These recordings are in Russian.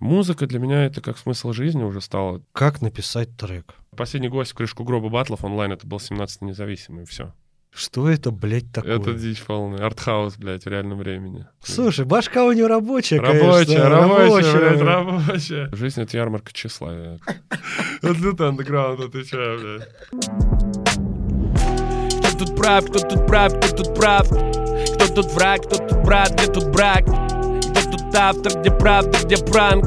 Музыка для меня это как смысл жизни уже стала. Как написать трек? Последний гость в крышку гроба батлов онлайн это был 17 независимый, все. Что это, блядь, такое? Это дичь полная. Артхаус, блядь, в реальном времени. Слушай, башка у него рабочая, Рабочая, конечно. рабочая, блядь, рабочая. Жизнь — это ярмарка тщеславия. Вот это андеграунд, отвечаю, блядь. Кто тут прав, кто тут прав, кто тут прав? Кто тут враг, кто тут брат, где тут брак? Автор, где правда, где пранк?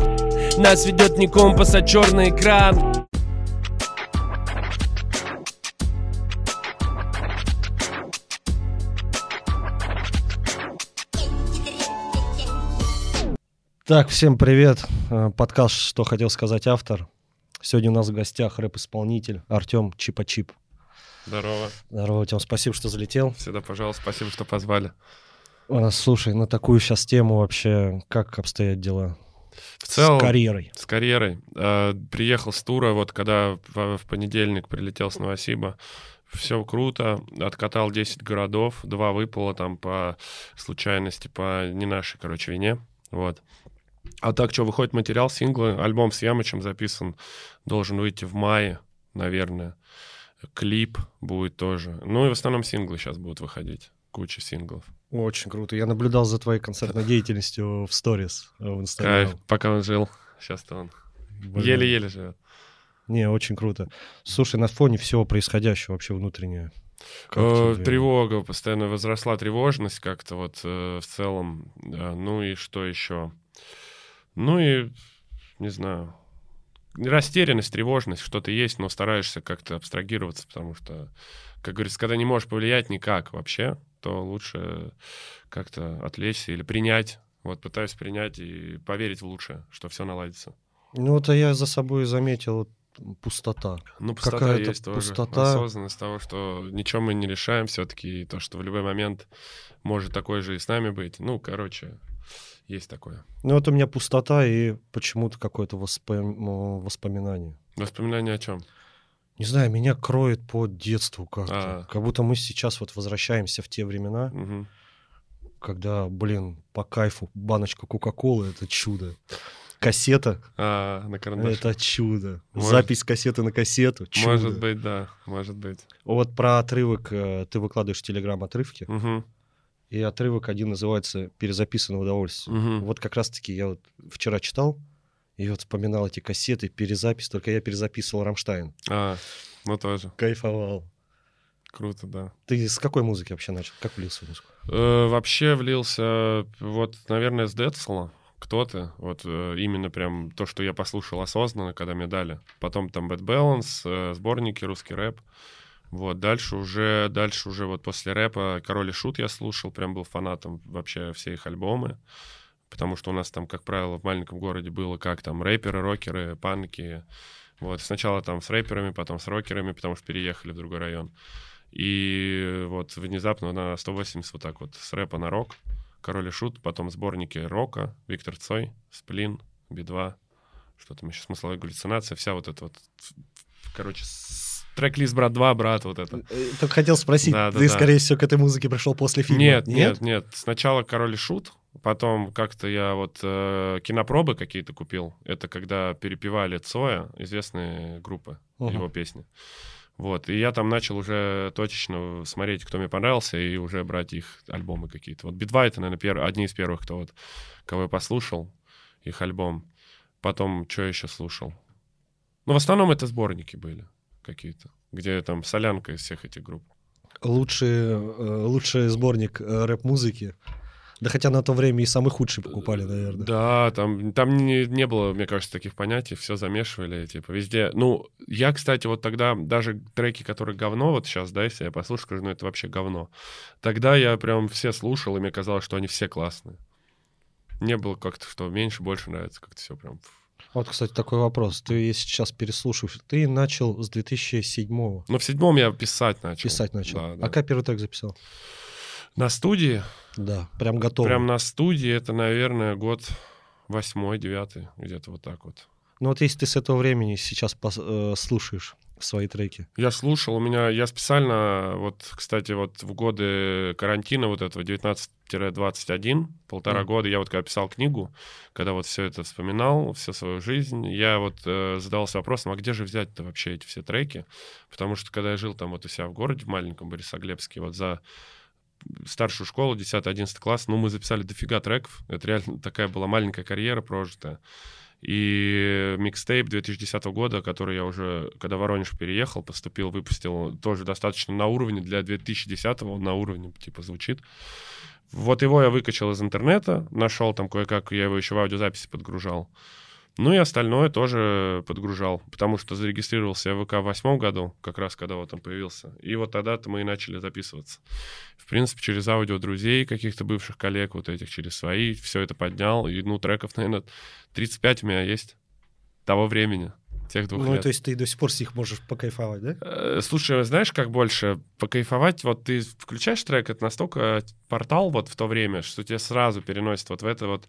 Нас ведет не компас, а черный экран. Так, всем привет. Э, Подкаст «Что хотел сказать автор». Сегодня у нас в гостях рэп-исполнитель Артем Чипа-Чип. Здорово. Здорово, Тем, спасибо, что залетел. Всегда, пожалуйста, спасибо, что позвали. А, Слушай, на такую сейчас тему вообще, как обстоят дела В целом, с карьерой? с карьерой. Э, приехал с тура, вот когда в, понедельник прилетел с Новосиба, все круто, откатал 10 городов, два выпало там по случайности, по не нашей, короче, вине, вот. А так что, выходит материал, синглы, альбом с Ямычем записан, должен выйти в мае, наверное. Клип будет тоже. Ну и в основном синглы сейчас будут выходить, куча синглов. Очень круто. Я наблюдал за твоей концертной деятельностью в сторис э, в Инстаграм. Кайф, пока он жил, сейчас-то он еле-еле живет. Не, очень круто. Слушай, на фоне всего происходящего вообще внутреннее. Э? Тревога, постоянно возросла тревожность как-то вот э, в целом. Да, Ну и что еще? Ну и, не знаю, растерянность, тревожность, что-то есть, но стараешься как-то абстрагироваться, потому что, как говорится, когда не можешь повлиять никак вообще, то лучше как-то отвлечься или принять. Вот пытаюсь принять и поверить в лучшее, что все наладится. Ну, вот я за собой заметил пустота. Ну, пустота Какая-то есть тоже. пустота. Осознанность того, что ничего мы не решаем все-таки, и то, что в любой момент может такой же и с нами быть. Ну, короче, есть такое. Ну, вот у меня пустота и почему-то какое-то воспом- воспоминание. Воспоминания о чем? Не знаю, меня кроет по детству как-то. А. Как будто мы сейчас вот возвращаемся в те времена, Мгм. когда, блин, по кайфу баночка Кока-Колы — это чудо. Кассета А, на это чудо. Может- Запись кассеты на кассету — чудо. Может быть, да, может быть. Вот про отрывок э, ты выкладываешь в Телеграм отрывки, Мгм. и отрывок один называется «Перезаписанное удовольствие». Мгм. Вот как раз-таки я вот вчера читал, и вот вспоминал эти кассеты, перезапись, только я перезаписывал «Рамштайн». А, ну тоже. Кайфовал. Круто, да. Ты с какой музыки вообще начал? Как влился в музыку? Э, вообще влился, вот, наверное, с Децла. Кто-то, вот э, именно прям то, что я послушал осознанно, когда мне дали. Потом там Bad Balance, э, сборники, русский рэп. Вот, дальше уже, дальше уже вот после рэпа Король и Шут я слушал, прям был фанатом вообще все их альбомы. Потому что у нас там, как правило, в маленьком городе было как там рэперы, рокеры, панки. Вот, сначала там с рэперами, потом с рокерами, потому что переехали в другой район. И вот внезапно на 180 вот так вот с рэпа на рок. Король и Шут, потом сборники рока, Виктор Цой, Сплин, Би-2, что там еще, смысловая галлюцинация, вся вот эта вот, короче, трек-лист «Брат 2», «Брат» вот это. Только хотел спросить, Да, да, ты, да. скорее всего, к этой музыке пришел после фильма? Нет, нет, нет. Сначала Король и Шут, потом как-то я вот э, кинопробы какие-то купил. Это когда перепевали Цоя, известные группы, Ага. его песни. Вот, и я там начал уже точечно смотреть, кто мне понравился, и уже брать их альбомы какие-то. Вот Би-2 это, наверное, пер- одни из первых, кто вот, кого я послушал, их альбом. Потом, что еще слушал? Ну, в основном это сборники были какие-то, где там солянка из всех этих групп. Лучший, э, лучший сборник э, рэп-музыки. Да хотя на то время и самый худший покупали, наверное. Да, там, там не, не было, мне кажется, таких понятий, все замешивали, типа, везде. Ну, я, кстати, вот тогда даже треки, которые говно, вот сейчас, да, если я послушаю, скажу, ну, это вообще говно. Тогда я прям все слушал, и мне казалось, что они все классные. Не было как-то, что меньше, больше нравится, как-то все прям... Вот, кстати, такой вопрос. Ты если сейчас переслушаешь, ты начал с 2007-го. Но в седьмом я писать начал. Писать начал. Да, да. А как первый трек записал? На студии, Да, прям готов. прям на студии, это, наверное, год восьмой, девятый, где-то вот так вот. Ну вот если ты с этого времени сейчас пос- э, слушаешь свои треки. Я слушал, у меня, я специально, вот, кстати, вот в годы карантина вот этого 19-21, полтора Мгм. года, я вот когда писал книгу, когда вот все это вспоминал, всю свою жизнь, я вот э, задался вопросом, а где же взять-то вообще эти все треки? Потому что когда я жил там вот у себя в городе, в маленьком Борисоглебске, вот за старшую школу, 10-11 класс, ну, мы записали дофига треков. Это реально такая была маленькая карьера прожитая. И микстейп 2010 года, который я уже, когда в Воронеж переехал, поступил, выпустил, тоже достаточно на уровне для 2010 он на уровне, типа, звучит. Вот его я выкачал из интернета, нашел там кое-как, я его еще в аудиозаписи подгружал. Ну и остальное тоже подгружал, потому что зарегистрировался я в ВК в восьмом году, как раз когда вот он появился. И вот тогда-то мы и начали записываться. В принципе, через аудио друзей, каких-то бывших коллег, вот этих, через свои, все это поднял. И, ну, треков, наверное, 35 у меня есть того времени, тех двух Ну, лет. то есть ты до сих пор с них можешь покайфовать, да? Э, Слушай, знаешь, как больше покайфовать? Вот ты включаешь трек, это настолько портал вот в то время, что тебя сразу переносит вот в это вот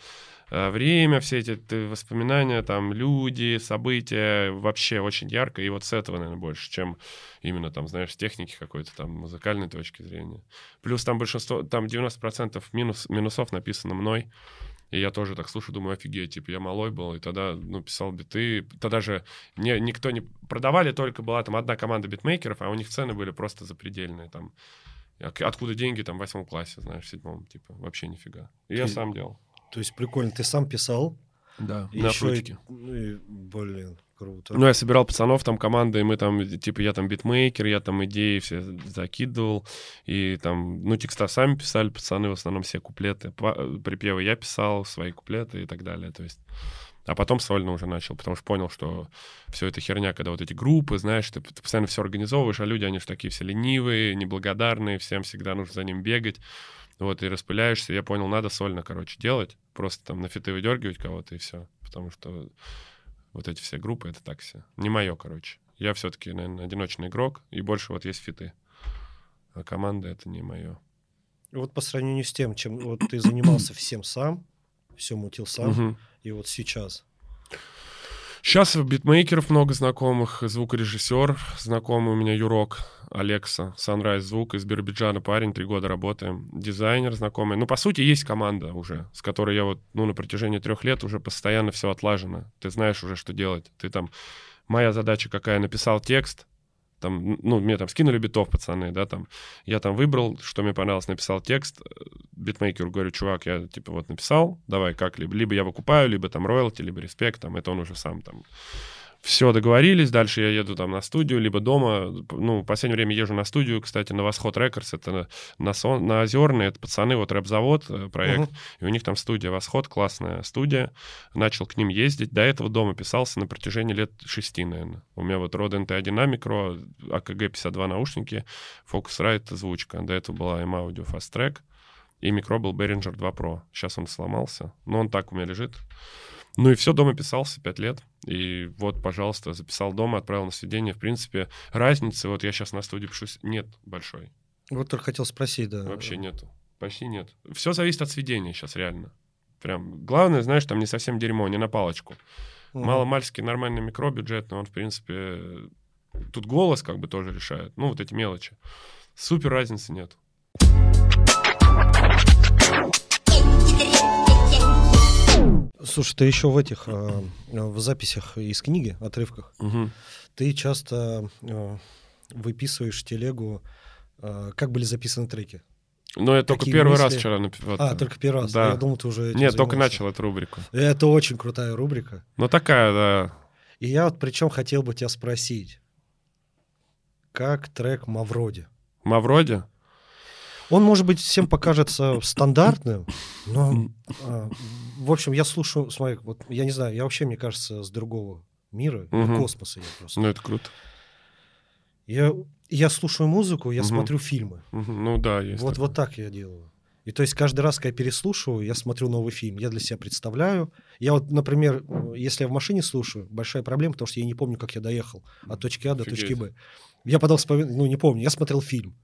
э, время, все эти воспоминания, там, люди, события, вообще очень ярко, и вот с этого, наверное, больше, чем именно там, знаешь, с техники какой-то там, музыкальной точки зрения. Плюс там большинство, там 90% минус, минусов написано мной, и я тоже так слушаю, думаю, офигеть, типа, я малой был, и тогда, ну, писал биты. Тогда же не, никто не... Продавали только, была там одна команда битмейкеров, а у них цены были просто запредельные, там. От- Откуда деньги, там, в восьмом классе, знаешь, в седьмом, типа, вообще нифига. И я Ты- сам делал. То есть прикольно, ты сам писал. Да. и На ещё и- ну и, блин, круто. Ну, я собирал пацанов, там команда, и мы там, типа, я там битмейкер, я там идеи все закидывал, и там, ну, текста сами писали, пацаны в основном все куплеты, Па- припевы я писал, свои куплеты и так далее, то есть... А потом сольно уже начал, потому что понял, что все это херня, когда вот эти группы, знаешь, ты, ты постоянно все организовываешь, а люди, они же такие все ленивые, неблагодарные, всем всегда нужно за ним бегать. Вот, и распыляешься. Я понял, надо сольно, короче, делать. Просто там на фиты выдергивать кого-то и все. Потому что вот эти все группы, это так все. Не мое, короче. Я все-таки, наверное, одиночный игрок, и больше вот есть фиты. А команда — это не мое. Вот по сравнению с тем, чем вот ты занимался всем сам, все мутил сам, и вот сейчас. Сейчас битмейкеров много знакомых, звукорежиссер знакомый у меня Юрок, Алекса, Sunrise Звук из Биробиджана парень, три года работаем, дизайнер знакомый. Ну, по сути, есть команда уже, с которой я вот, ну, на протяжении трех лет уже постоянно все отлажено. Ты знаешь уже, что делать. Ты там... Моя задача какая? Написал текст, там, ну, мне там скинули битов, пацаны, да, там, я там выбрал, что мне понравилось, написал текст, э, битмейкеру говорю, чувак, я, типа, вот написал, давай как, либо, либо я выкупаю, либо там роялти, либо респект, там, это он уже сам там все, договорились, дальше я еду там на студию, либо дома. Ну, в последнее время езжу на студию, кстати, на Восход Рекордс, это на, на, Сон- на Озерной, это пацаны, вот рэп-завод, э, проект, Мгм. и у них там студия Восход, классная студия. Начал к ним ездить, до этого дома писался на протяжении лет шести, наверное. У меня вот Rode NT1 Micro, AKG 52 наушники, Focusrite звучка, до этого была M-Audio Fast Track, и микро был Behringer 2 Pro. Сейчас он сломался, но он так у меня лежит. Ну и все, дома писался пять лет. И вот, пожалуйста, записал дома, отправил на сведение. В принципе, разницы, вот я сейчас на студии пишусь, нет большой. Вот только хотел спросить, да. Вообще нету. Почти нет. Все зависит от сведения сейчас, реально. Прям. Главное, знаешь, там не совсем дерьмо, не на палочку. Мгм. Маломальский нормальный микро бюджетный, он, в принципе, тут голос как бы тоже решает. Ну, вот эти мелочи. Супер разницы нет. Слушай, ты еще в этих, э, в записях из книги, отрывках, Мгм. ты часто э, выписываешь телегу, э, как были записаны треки. Но я только Какие первый раз мысли? вчера... напи- вот, А, только первый раз. Да. Я думал, ты уже Нет, только занимался. начал эту рубрику. Это очень крутая рубрика. Ну, такая, да. И я вот причем хотел бы тебя спросить, как трек Мавроди? Мавроди? Он, может быть, всем покажется стандартным, но, а, в общем, я слушаю, смотри, вот я не знаю, я вообще, мне кажется, с другого мира, Мгм. космоса я просто. Ну, это круто. Я, я слушаю музыку, я Мгм. смотрю фильмы. Мгм. Ну, да, есть Вот, такое. вот так я делаю. И то есть каждый раз, когда я переслушиваю, я смотрю новый фильм, я для себя представляю. Я вот, например, если я в машине слушаю, большая проблема, потому что я не помню, как я доехал от точки А до точки Офигеть. Б. Я потом вспоминаю, ну не помню, я смотрел фильм.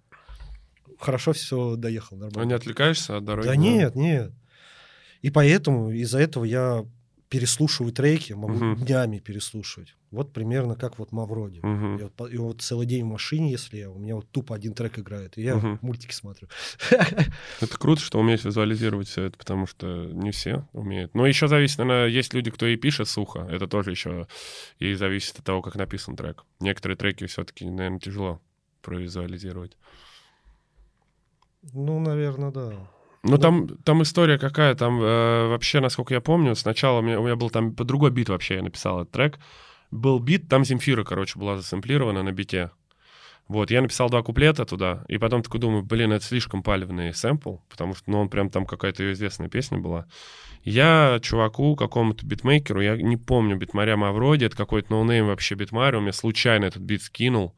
Хорошо все доехал, А не нормально. отвлекаешься от дороги? Да нет, нет. И поэтому из-за этого я переслушиваю треки, могу Мгм. днями переслушивать. Вот примерно как вот Мавроди. Мгм. И вот, и вот целый день в машине, если я, у меня вот тупо один трек играет, и я Мгм. мультики смотрю. Это круто, что умеешь визуализировать все это, потому что не все умеют. Но еще зависит, наверное, есть люди, кто и пишет сухо. Это тоже еще и зависит от того, как написан трек. Некоторые треки все-таки, наверное, тяжело провизуализировать. Ну, наверное, да. Ну, Ну, там, там история какая, там э, вообще, насколько я помню, сначала у меня, у меня был там по другой бит вообще, я написал этот трек. Был бит, там Земфира, короче, была засэмплирована на бите. Вот, я написал два куплета туда, и потом такой думаю, блин, это слишком палевный сэмпл, потому что, ну, он прям там какая-то ее известная песня была. Я чуваку, какому-то битмейкеру, я не помню битмаря Мавроди, это какой-то ноунейм вообще битмарь, он мне случайно этот бит скинул.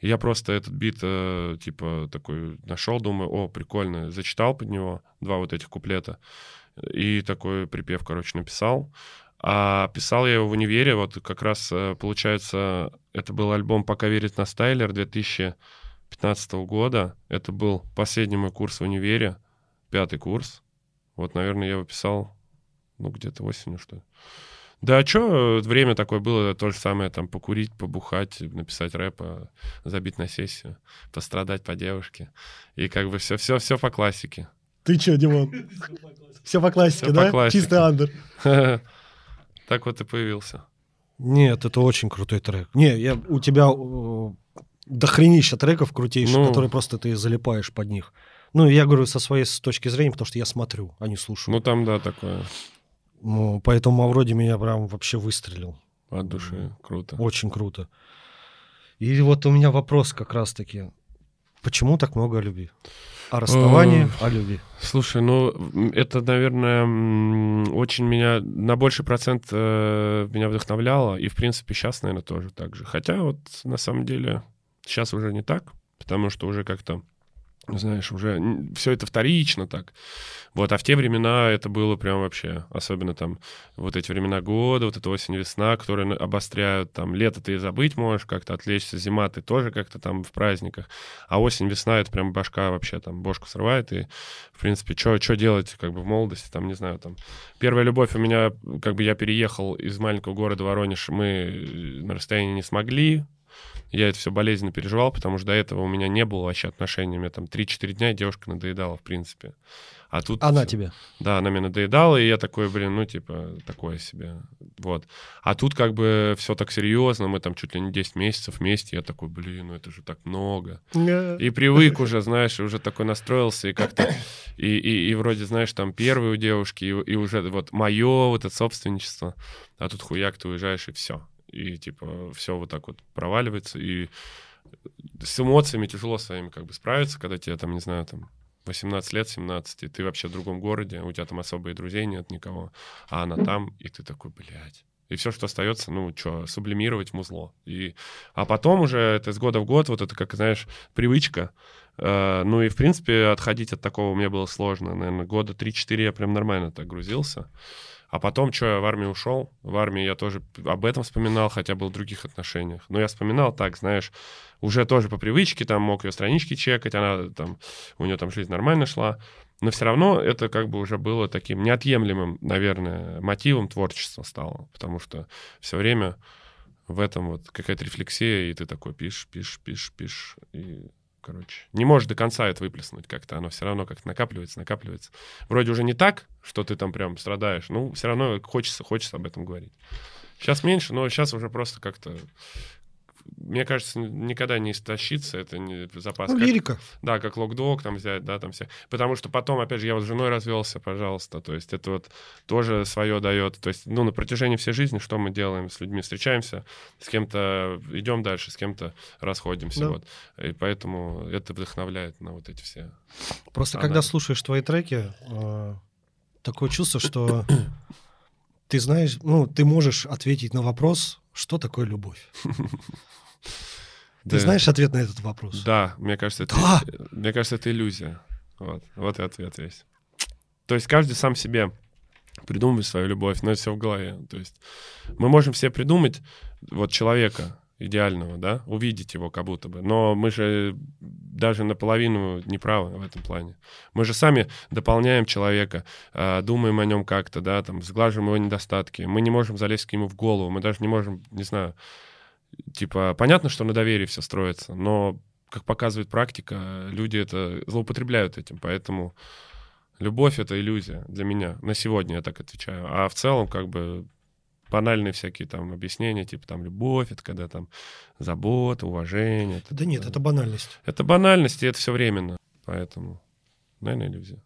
И я просто этот бит, э, типа, такой нашел, думаю, о, прикольно, зачитал под него два вот этих куплета. И такой припев, короче, написал. А писал я его в универе, вот как раз, э, получается, это был альбом «Пока верит на Стайлер» 2015 года. Это был последний мой курс в универе, пятый курс. Вот, наверное, я его писал, ну, где-то осенью, что ли. Да, а что, время такое было, то же самое, там, покурить, побухать, написать рэпа, забить на сессию, пострадать по девушке. И как бы все, все, все по классике. Ты что, Димон? Все по классике, по да? классике. Чистый андер. Так вот и появился. Нет, это очень крутой трек. Не, я, у тебя э, дохренища треков крутейших, Ну. которые просто ты залипаешь под них. Ну, я говорю со своей с точки зрения, потому что я смотрю, а не слушаю. Ну, там, да, такое Ну, поэтому Мавроди меня прям вообще выстрелил. от души. Круто. Очень круто. И вот у меня вопрос как раз-таки. Почему так много о любви? О расставании, о любви. Слушай, ну, это, наверное, очень меня, на больший процент э, меня вдохновляло, и, в принципе, сейчас, наверное, тоже так же. Хотя вот, на самом деле, сейчас уже не так, потому что уже как-то, знаешь, уже все это вторично так. Вот, а в те времена это было прям вообще, особенно там вот эти времена года, вот эта осень-весна, которые на- обостряют, там, лето ты и забыть можешь как-то отвлечься, зима ты тоже как-то там в праздниках, а осень-весна это прям башка вообще там бошку срывает, и, в принципе, что делать как бы в молодости, там, не знаю, там, первая любовь у меня, как бы я переехал из маленького города Воронеж, мы э, на расстоянии не смогли, я это все болезненно переживал, потому что до этого у меня не было вообще отношений. Меня там 3-4 дня девушка надоедала, в принципе. А тут... Она тебе. Да, она мне надоедала, и я такой, блин, ну, типа, такое себе. Вот. А тут как бы все так серьезно, мы там чуть ли не 10 месяцев вместе, я такой, блин, ну это же так много. И привык уже, знаешь, и уже такой настроился, и как-то, и, и, и вроде, знаешь, там первые у девушки, и, и уже вот мое вот это собственничество, а тут хуяк, ты уезжаешь, и все. И типа все вот так вот проваливается, и с эмоциями тяжело своими как бы справиться, когда тебе там, не знаю, там 18 лет, 17, и ты вообще в другом городе, у тебя там особые друзей нет никого, а она там, и ты такой, блядь. И все, что остается, ну, что, сублимировать музло. И, а потом уже это с года в год, вот это, как, знаешь, привычка. Э, ну и, в принципе, отходить от такого мне было сложно. Наверное, года 3-4 я прям нормально так грузился. А потом, что, я в армию ушел. В армии я тоже об этом вспоминал, хотя был в других отношениях. Но я вспоминал так, знаешь, уже тоже по привычке, там мог ее странички чекать, она там, у нее там жизнь нормально шла. Но все равно это как бы уже было таким неотъемлемым, наверное, мотивом творчества стало. Потому что все время в этом вот какая-то рефлексия, и ты такой пишешь, пишешь, пишешь, пишешь, и короче. Не можешь до конца это выплеснуть как-то, оно все равно как-то накапливается, накапливается. Вроде уже не так, что ты там прям страдаешь, ну, все равно хочется, хочется об этом говорить. Сейчас меньше, но сейчас уже просто как-то, мне кажется, никогда не истощится, это не запас. Ну, Как- лирика. да, как локдог там взять, да, там все. Потому что потом, опять же, я вот с женой развелся, пожалуйста. То есть это вот тоже свое дает. То есть, ну, на протяжении всей жизни что мы делаем? С людьми встречаемся, с кем-то идем дальше, с кем-то расходимся. Да. Вот. И поэтому это вдохновляет на вот эти все. Просто А, когда да. слушаешь твои треки, э, такое чувство, что ты знаешь, ну, ты можешь ответить на вопрос, что такое любовь. Ты Да. знаешь ответ на этот вопрос? Да, мне кажется, это, Да. мне кажется, это иллюзия. Вот, вот и ответ весь. То есть каждый сам себе придумывает свою любовь, но это все в голове. То есть мы можем все придумать вот человека идеального, да, увидеть его как будто бы. Но мы же даже наполовину не правы в этом плане. Мы же сами дополняем человека, э, думаем о нем как-то, да, там, сглаживаем его недостатки. Мы не можем залезть к нему в голову, мы даже не можем, не знаю, типа, понятно, что на доверии все строится, но, как показывает практика, люди это злоупотребляют этим, поэтому любовь — это иллюзия для меня. На сегодня я так отвечаю. А в целом, как бы, банальные всякие там объяснения, типа там любовь, это когда там забота, уважение. Это, Да нет, это банальность. это банальность, и это все временно. Поэтому, наверное, иллюзия.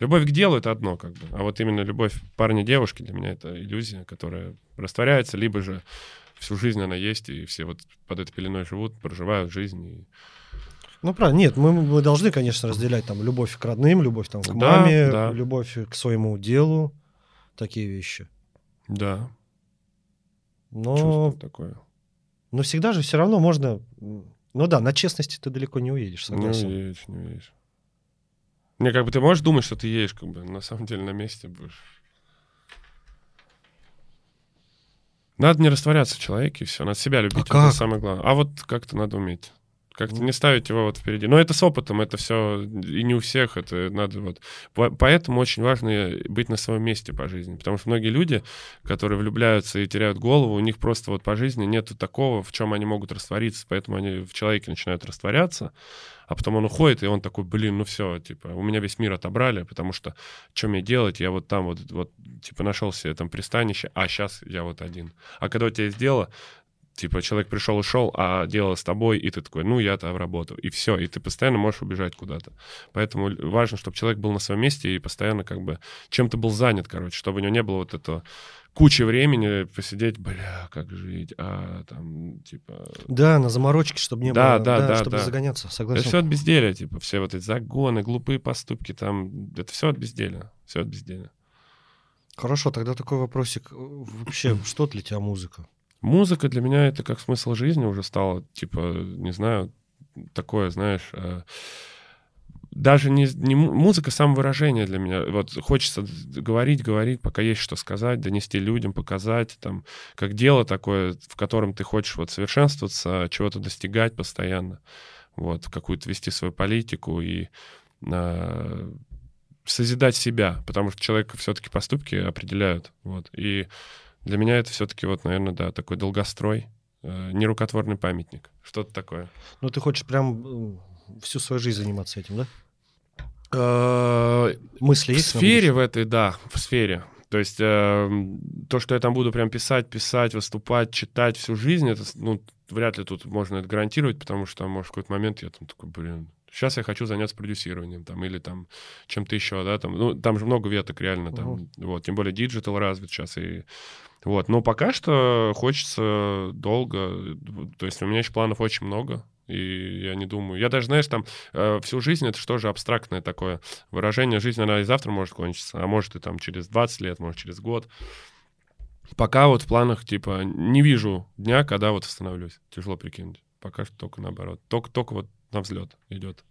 Любовь к делу — это одно, как бы. А вот именно любовь парня-девушки для меня — это иллюзия, которая растворяется, либо же всю жизнь она есть, и все вот под этой пеленой живут, проживают жизнь. И... Ну, правильно. Нет, мы, мы должны, конечно, разделять там любовь к родным, любовь там, к Да, маме, да. любовь к своему делу, такие вещи. Да, Но, чувство такое. но всегда же все равно можно... Ну да, на честности ты далеко не уедешь, Не согласен. уедешь, не уедешь. Не, как бы ты можешь думать, что ты едешь, как бы, на самом деле на месте будешь. Надо не растворяться в человеке, и все, надо себя любить, это как? самое главное. А вот как-то надо уметь. Как-то не ставить его вот впереди. Но это с опытом, это все и не у всех, это надо вот. По- Поэтому очень важно быть на своем месте по жизни, потому что многие люди, которые влюбляются и теряют голову, у них просто вот по жизни нету такого, в чем они могут раствориться, поэтому они в человеке начинают растворяться, а потом он уходит, и он такой, блин, ну все, типа, у меня весь мир отобрали, потому что что мне делать, я вот там вот, вот типа, нашел себе там пристанище, а сейчас я вот один. А когда у тебя есть дело, типа, человек пришел и шел, а дело с тобой, и ты такой, ну, я там работаю, и все, и ты постоянно можешь убежать куда-то. Поэтому важно, чтобы человек был на своем месте и постоянно как бы чем-то был занят, короче, чтобы у него не было вот этого кучи времени посидеть, бля, как жить, а там, типа... Да, на заморочке, чтобы не Да, было... да, да, чтобы да. загоняться, Это согласен. все от безделия, типа, все вот эти загоны, глупые поступки там, это все от безделия, все от безделия. Хорошо, тогда такой вопросик. Вообще, что для тебя музыка? Музыка для меня это как смысл жизни уже стало, типа, не знаю, такое, знаешь, э, даже не, не му- музыка, самовыражение для меня. Вот хочется говорить, говорить, пока есть что сказать, донести людям, показать, там, как дело такое, в котором ты хочешь вот совершенствоваться, чего-то достигать постоянно, вот, какую-то вести свою политику и а, созидать себя, потому что человека все-таки поступки определяют, вот, и для меня это все-таки вот, наверное, да, такой долгострой, э, нерукотворный памятник, что-то такое. Ну, ты хочешь прям всю свою жизнь заниматься этим, да? Э, Мысли В есть? на сфере в этой, да, в сфере. То есть э, то, что я там буду прям писать, писать, выступать, читать всю жизнь, это, ну, вряд ли тут можно это гарантировать, потому что, может, в какой-то момент я там такой, блин, сейчас я хочу заняться продюсированием там или там чем-то еще, да, там, ну, там же много веток реально, там, Мгм. вот, тем более digital развит сейчас и вот, но пока что хочется долго, то есть у меня еще планов очень много, и я не думаю. Я даже, знаешь, там э, всю жизнь это что же абстрактное такое выражение. Жизнь, она и завтра может кончиться, а может и там через 20 лет, может через год. Пока вот в планах, типа, не вижу дня, когда вот остановлюсь. Тяжело прикинуть. Пока что только наоборот. Только, только вот на взлет идет.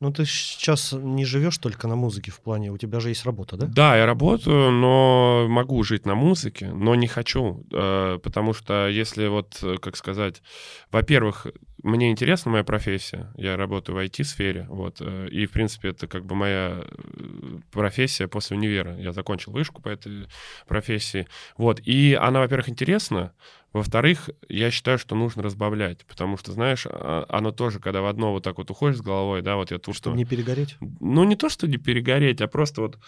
Ну, ты сейчас не живешь только на музыке в плане, у тебя же есть работа, да? Да, я работаю, но могу жить на музыке, но не хочу, э, потому что если вот, э, как сказать, во-первых, мне интересна моя профессия, я работаю в IT-сфере, вот, э, и, в принципе, это как бы моя э, профессия после универа. Я закончил вышку по этой профессии, вот, и она, во-первых, интересна, во-вторых, я считаю, что нужно разбавлять, потому что, знаешь, а- оно тоже, когда в одно вот так вот уходишь с головой, да, вот я тут... Чтобы не перегореть. Ну, не то, что не перегореть, а просто вот,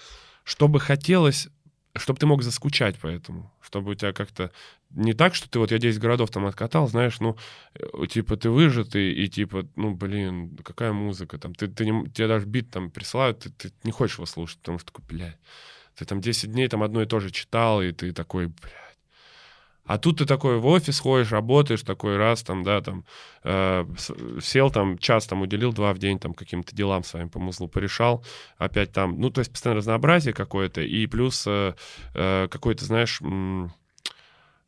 чтобы хотелось, чтобы ты мог заскучать по этому, чтобы у тебя как-то не так, что ты вот я 10 городов там откатал, знаешь, ну, э, типа ты выжатый, и типа, ну, блин, какая музыка там, ты, ты не, тебе даже бит там присылают, ты, ты не хочешь его слушать, потому что такой, блядь, ты там 10 дней там одно и то же читал, и ты такой, блядь. А тут ты такой в офис ходишь, работаешь, такой раз там, да, там, э, сел там, час там уделил, два в день там каким-то делам своим по музлу порешал, опять там, ну, то есть постоянно разнообразие какое-то, и плюс э, э, какой-то, знаешь,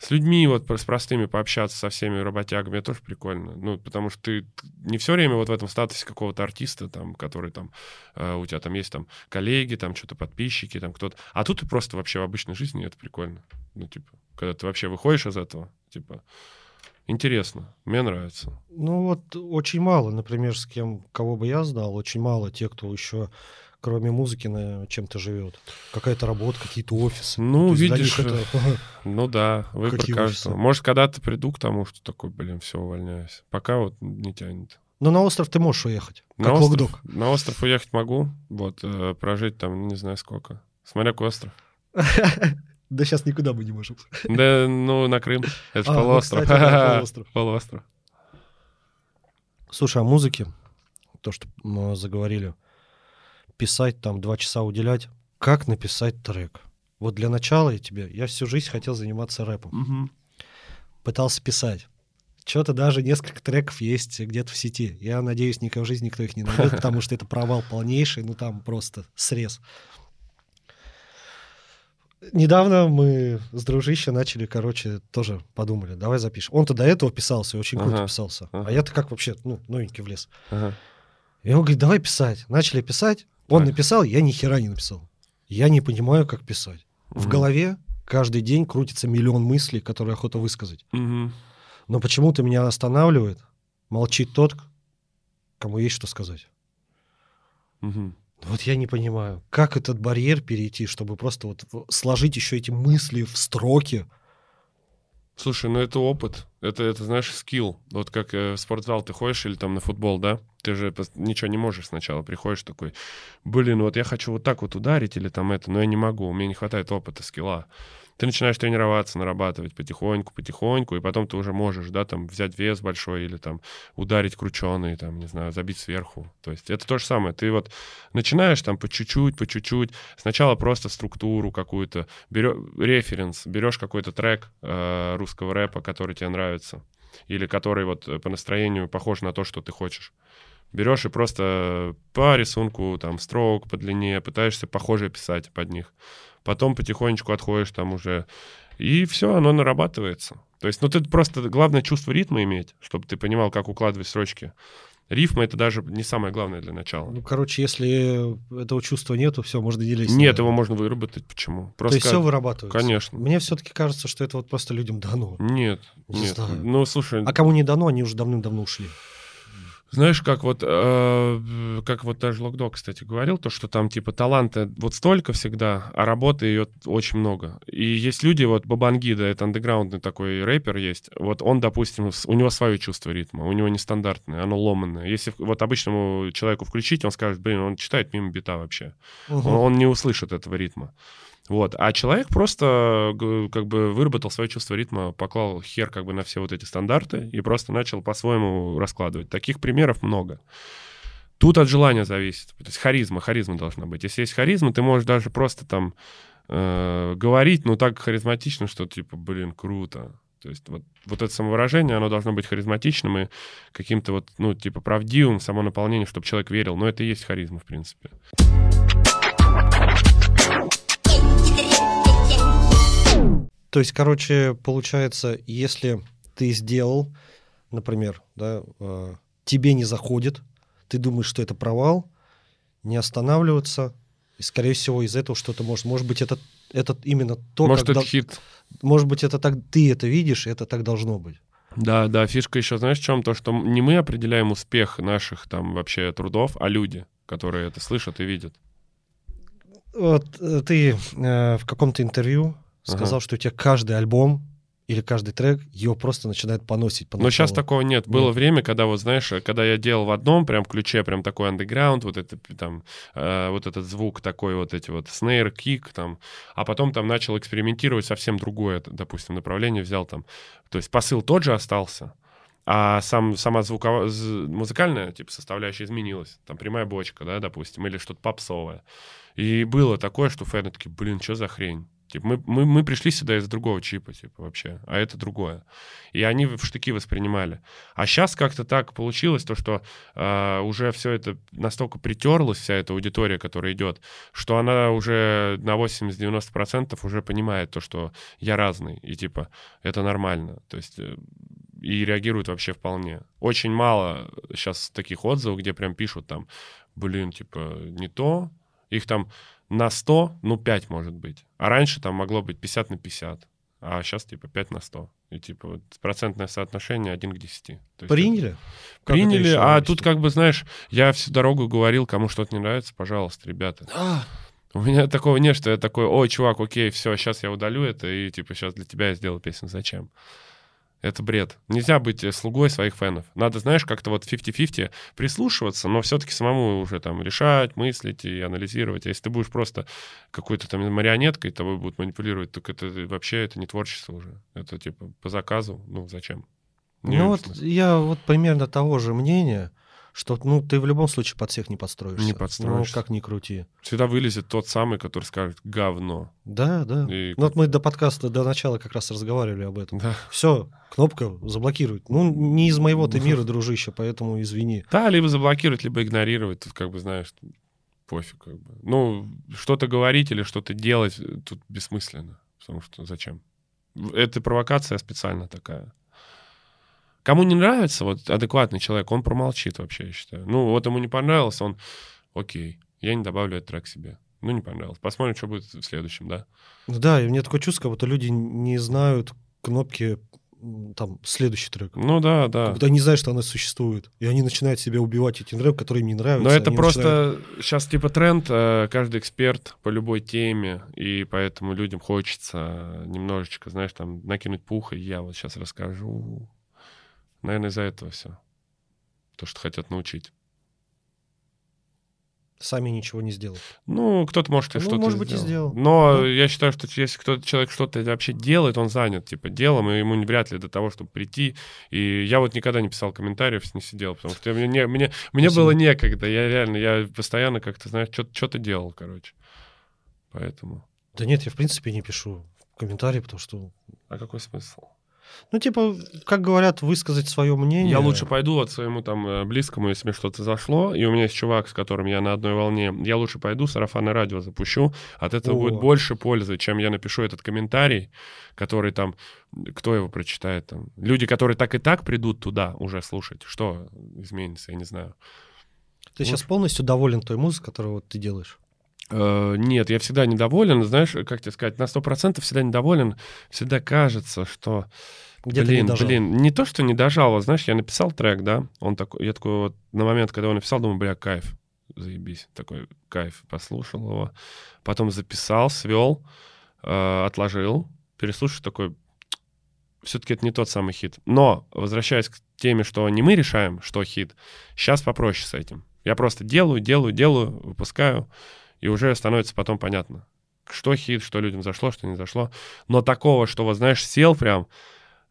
с людьми вот с простыми пообщаться со всеми работягами, это тоже прикольно. Ну, потому что ты не все время вот в этом статусе какого-то артиста, там, который там, э, у тебя там есть там коллеги, там что-то подписчики, там кто-то. А тут ты просто вообще в обычной жизни, это прикольно. Ну, типа, когда ты вообще выходишь из этого, типа, Интересно, мне нравится. Ну вот очень мало, например, с кем, кого бы я знал, очень мало тех, кто еще кроме музыки на чем-то живет. Какая-то работа, какие-то офисы. Ну, То видишь, это- Ну да, выбор Какие каждого. ужасы. Может, когда-то приду к тому, что такой, блин, все, увольняюсь. Пока вот не тянет. Но на остров ты можешь уехать, На как остров, Локдог. на остров уехать могу, вот, э, прожить там не знаю сколько. Смотря какой остров. Да сейчас никуда мы не можем. Да, ну, на Крым. Это А, ну, полуостров. кстати, да, полуостров. Полуостров. Слушай, о музыке, то, что мы заговорили, писать там два часа уделять, как написать трек? Вот для начала я тебе, я всю жизнь хотел заниматься рэпом, Мгм. пытался писать. Что-то даже несколько треков есть где-то в сети. Я надеюсь, никогда в жизни никто их не найдет, потому что это провал полнейший, ну там просто срез. Недавно мы с дружища начали, короче, тоже подумали, давай запишем. Он-то до этого писался, и очень круто Ага, писался. ага. А я-то как вообще, ну, новенький в лес. Ага. И он говорит, давай писать. Начали писать. Он Так. написал, я ни хера не написал. Я не понимаю, как писать. В Мгм. голове каждый день крутится миллион мыслей, которые охота высказать. Мгм. Но почему-то меня останавливает, молчит тот, кому есть что сказать. Мгм. Вот я не понимаю, как этот барьер перейти, чтобы просто вот в- сложить еще эти мысли в строки. Слушай, ну это опыт. Это, это знаешь, скилл. Вот как э, в спортзал ты ходишь или там на футбол, да? Ты же ничего не можешь сначала. Приходишь такой, блин, вот я хочу вот так вот ударить или там это, но я не могу. У меня не хватает опыта, скилла. Ты начинаешь тренироваться, нарабатывать потихоньку, потихоньку, и потом ты уже можешь, да, там взять вес большой или там ударить крученый, там, не знаю, забить сверху. То есть это то же самое. Ты вот начинаешь там по чуть-чуть, по чуть-чуть. Сначала просто структуру какую-то, берешь референс, берешь какой-то трек э, русского рэпа, который тебе нравится, или который вот по настроению похож на то, что ты хочешь. Берешь и просто по рисунку, там, строк по длине, пытаешься похоже писать под них. Потом потихонечку отходишь там уже, и все, оно нарабатывается. То есть, ну, ты просто, главное чувство ритма иметь, чтобы ты понимал, как укладывать строчки. Рифма — это даже не самое главное для начала. Ну, короче, если этого чувства нету, все, можно не лезть. Нет, его можно выработать. Почему? То Просто есть все вырабатывается. Конечно. Мне все-таки кажется, что это вот просто людям дано. Нет, Не нет. знаю. Ну, слушай, А кому не дано, они уже давным-давно ушли. Знаешь, как вот, э, как вот даже Локдог, кстати, говорил, то, что там типа таланта вот столько всегда, а работы ее очень много. И есть люди, вот Бабангида, это андеграундный такой рэпер есть, вот он, допустим, у него свое чувство ритма, у него нестандартное, оно ломанное. Если вот обычному человеку включить, он скажет, блин, он читает мимо бита вообще. Мгм. Он, он не услышит этого ритма. Вот. А человек просто как бы выработал свое чувство ритма, поклал хер как бы на все вот эти стандарты и просто начал по-своему раскладывать. Таких примеров много. Тут от желания зависит. То есть харизма, харизма должна быть. Если есть харизма, ты можешь даже просто там э, говорить, ну так харизматично, что типа, блин, круто. То есть вот, вот это самовыражение, оно должно быть харизматичным и каким-то вот, ну, типа, правдивым, само наполнение, чтобы человек верил. Но это и есть харизма, в принципе. То есть, короче, получается, если ты сделал, например, да, э, тебе не заходит, ты думаешь, что это провал, не останавливаться, и, скорее всего, из этого что-то может... Может быть, это, это именно то, Может, как это дол- хит. Может быть, это так... Ты это видишь, и это так должно быть. Да, да, фишка еще, знаешь, в чем? То, что не мы определяем успех наших там вообще трудов, а люди, которые это слышат и видят. Вот э, ты э, в каком-то интервью сказал, что у тебя каждый альбом или каждый трек его просто начинает поносить. Но сейчас такого нет. Было Нет. время, когда вот, знаешь, когда я делал в одном прям ключе, прям такой андеграунд, вот это там, э, вот этот звук такой, вот эти вот снейр, кик там, а потом там начал экспериментировать совсем другое, допустим, направление взял там. То есть посыл тот же остался, а сам, сама звуковая, музыкальная, типа, составляющая изменилась. Там прямая бочка, да, допустим, или что-то попсовое. И было такое, что фэны такие, блин, что за хрень? Типа, мы, мы, мы пришли сюда из другого чипа, типа, вообще, а это другое. И они в штыки воспринимали. А сейчас как-то так получилось, то, что э, уже все это настолько притерлось, вся эта аудитория, которая идет, что она уже на 80-90% уже понимает то, что я разный, и типа это нормально. То есть э, и реагирует вообще вполне. Очень мало сейчас таких отзывов, где прям пишут там, блин, типа, не то. Их там на 100, ну, 5 может быть. А раньше там могло быть 50 на 50. а сейчас типа 5 на 100. И типа вот процентное соотношение 1 к 10. То Приняли? это- Как Приняли, а тут как бы, знаешь, я всю дорогу говорил, кому что-то не нравится, пожалуйста, ребята. А, У меня такого нет, что я такой, ой, чувак, окей, все, сейчас я удалю это, и типа сейчас для тебя я сделаю песню. Зачем? Это бред. Нельзя быть э, слугой своих фенов. Надо, знаешь, как-то вот 50-50 прислушиваться, но все-таки самому уже там решать, мыслить и анализировать. А если ты будешь просто какой-то там марионеткой, тобой будут манипулировать, так это вообще это не творчество уже. Это типа по заказу. Ну, зачем? Не ну вот смысла. я вот примерно того же мнения, что ну ты в любом случае под всех не подстроишься. Не подстроишься. Ну, как ни крути. Всегда вылезет тот самый, который скажет говно. Да, да. И Ну вот мы до подкаста, до начала как раз разговаривали об этом. Да. Все, кнопка заблокировать. Ну, не из моего ты мира, дружище, поэтому извини. Да, либо заблокировать, либо игнорировать. Тут как бы, знаешь, пофиг как бы. Ну, что-то говорить или что-то делать тут бессмысленно. Потому что зачем? Это провокация специально такая. Кому не нравится, вот адекватный человек, он промолчит вообще, я считаю. Ну, вот ему не понравилось, он, окей, я не добавлю этот трек себе. Ну, не понравилось. Посмотрим, что будет в следующем, да? Ну Да, и мне такое чувство, как будто люди не знают кнопки там следующий трек. Ну, да, да. Когда они знают, что она существует. И они начинают себя убивать этим трек, который им не нравится. Но это просто сейчас типа тренд, э, каждый эксперт по любой теме, и поэтому людям хочется немножечко, знаешь, там накинуть пуха, и я вот сейчас расскажу. Наверное, из-за этого все. То, что хотят научить. Сами ничего не сделают. Ну, кто-то может и Ну, что-то может быть, и сделал. Но Ну. я считаю, что если кто-то человек что-то вообще делает, он занят, типа, делом, и ему не вряд ли до того, чтобы прийти. И я вот никогда не писал комментариев, не сидел, потому что мне, не- мне, мне Спасибо. было некогда. Я реально, я постоянно как-то, знаешь, что-то делал, короче. Поэтому. Да нет, я в принципе не пишу комментарии, потому что... А какой смысл? Ну, типа, как говорят, высказать свое мнение. Я лучше пойду от своему там э, близкому, если мне что-то зашло, и у меня есть чувак, с которым я на одной волне, я лучше пойду, сарафанное радио запущу, от этого О. будет больше пользы, чем я напишу этот комментарий, который там, кто его прочитает там. Люди, которые так и так придут туда уже слушать, что изменится, я не знаю. Ты сейчас полностью доволен той музыкой, которую вот ты делаешь? Э, Нет, я всегда недоволен, знаешь, как тебе сказать, на 100% всегда недоволен, всегда кажется, что... Где-то блин, не дожал. блин, не то, что не дожал, вот знаешь, я написал трек, да, он такой, я такой вот на момент, когда он написал, думаю, бля, кайф, заебись, такой кайф, послушал его, потом записал, свел, э, отложил, переслушал, такой, все-таки это не тот самый хит. Но, возвращаясь к теме, что не мы решаем, что хит, сейчас попроще с этим. Я просто делаю, делаю, делаю, выпускаю, и уже становится потом понятно, что хит, что людям зашло, что не зашло. Но такого, что, вот знаешь, сел прям,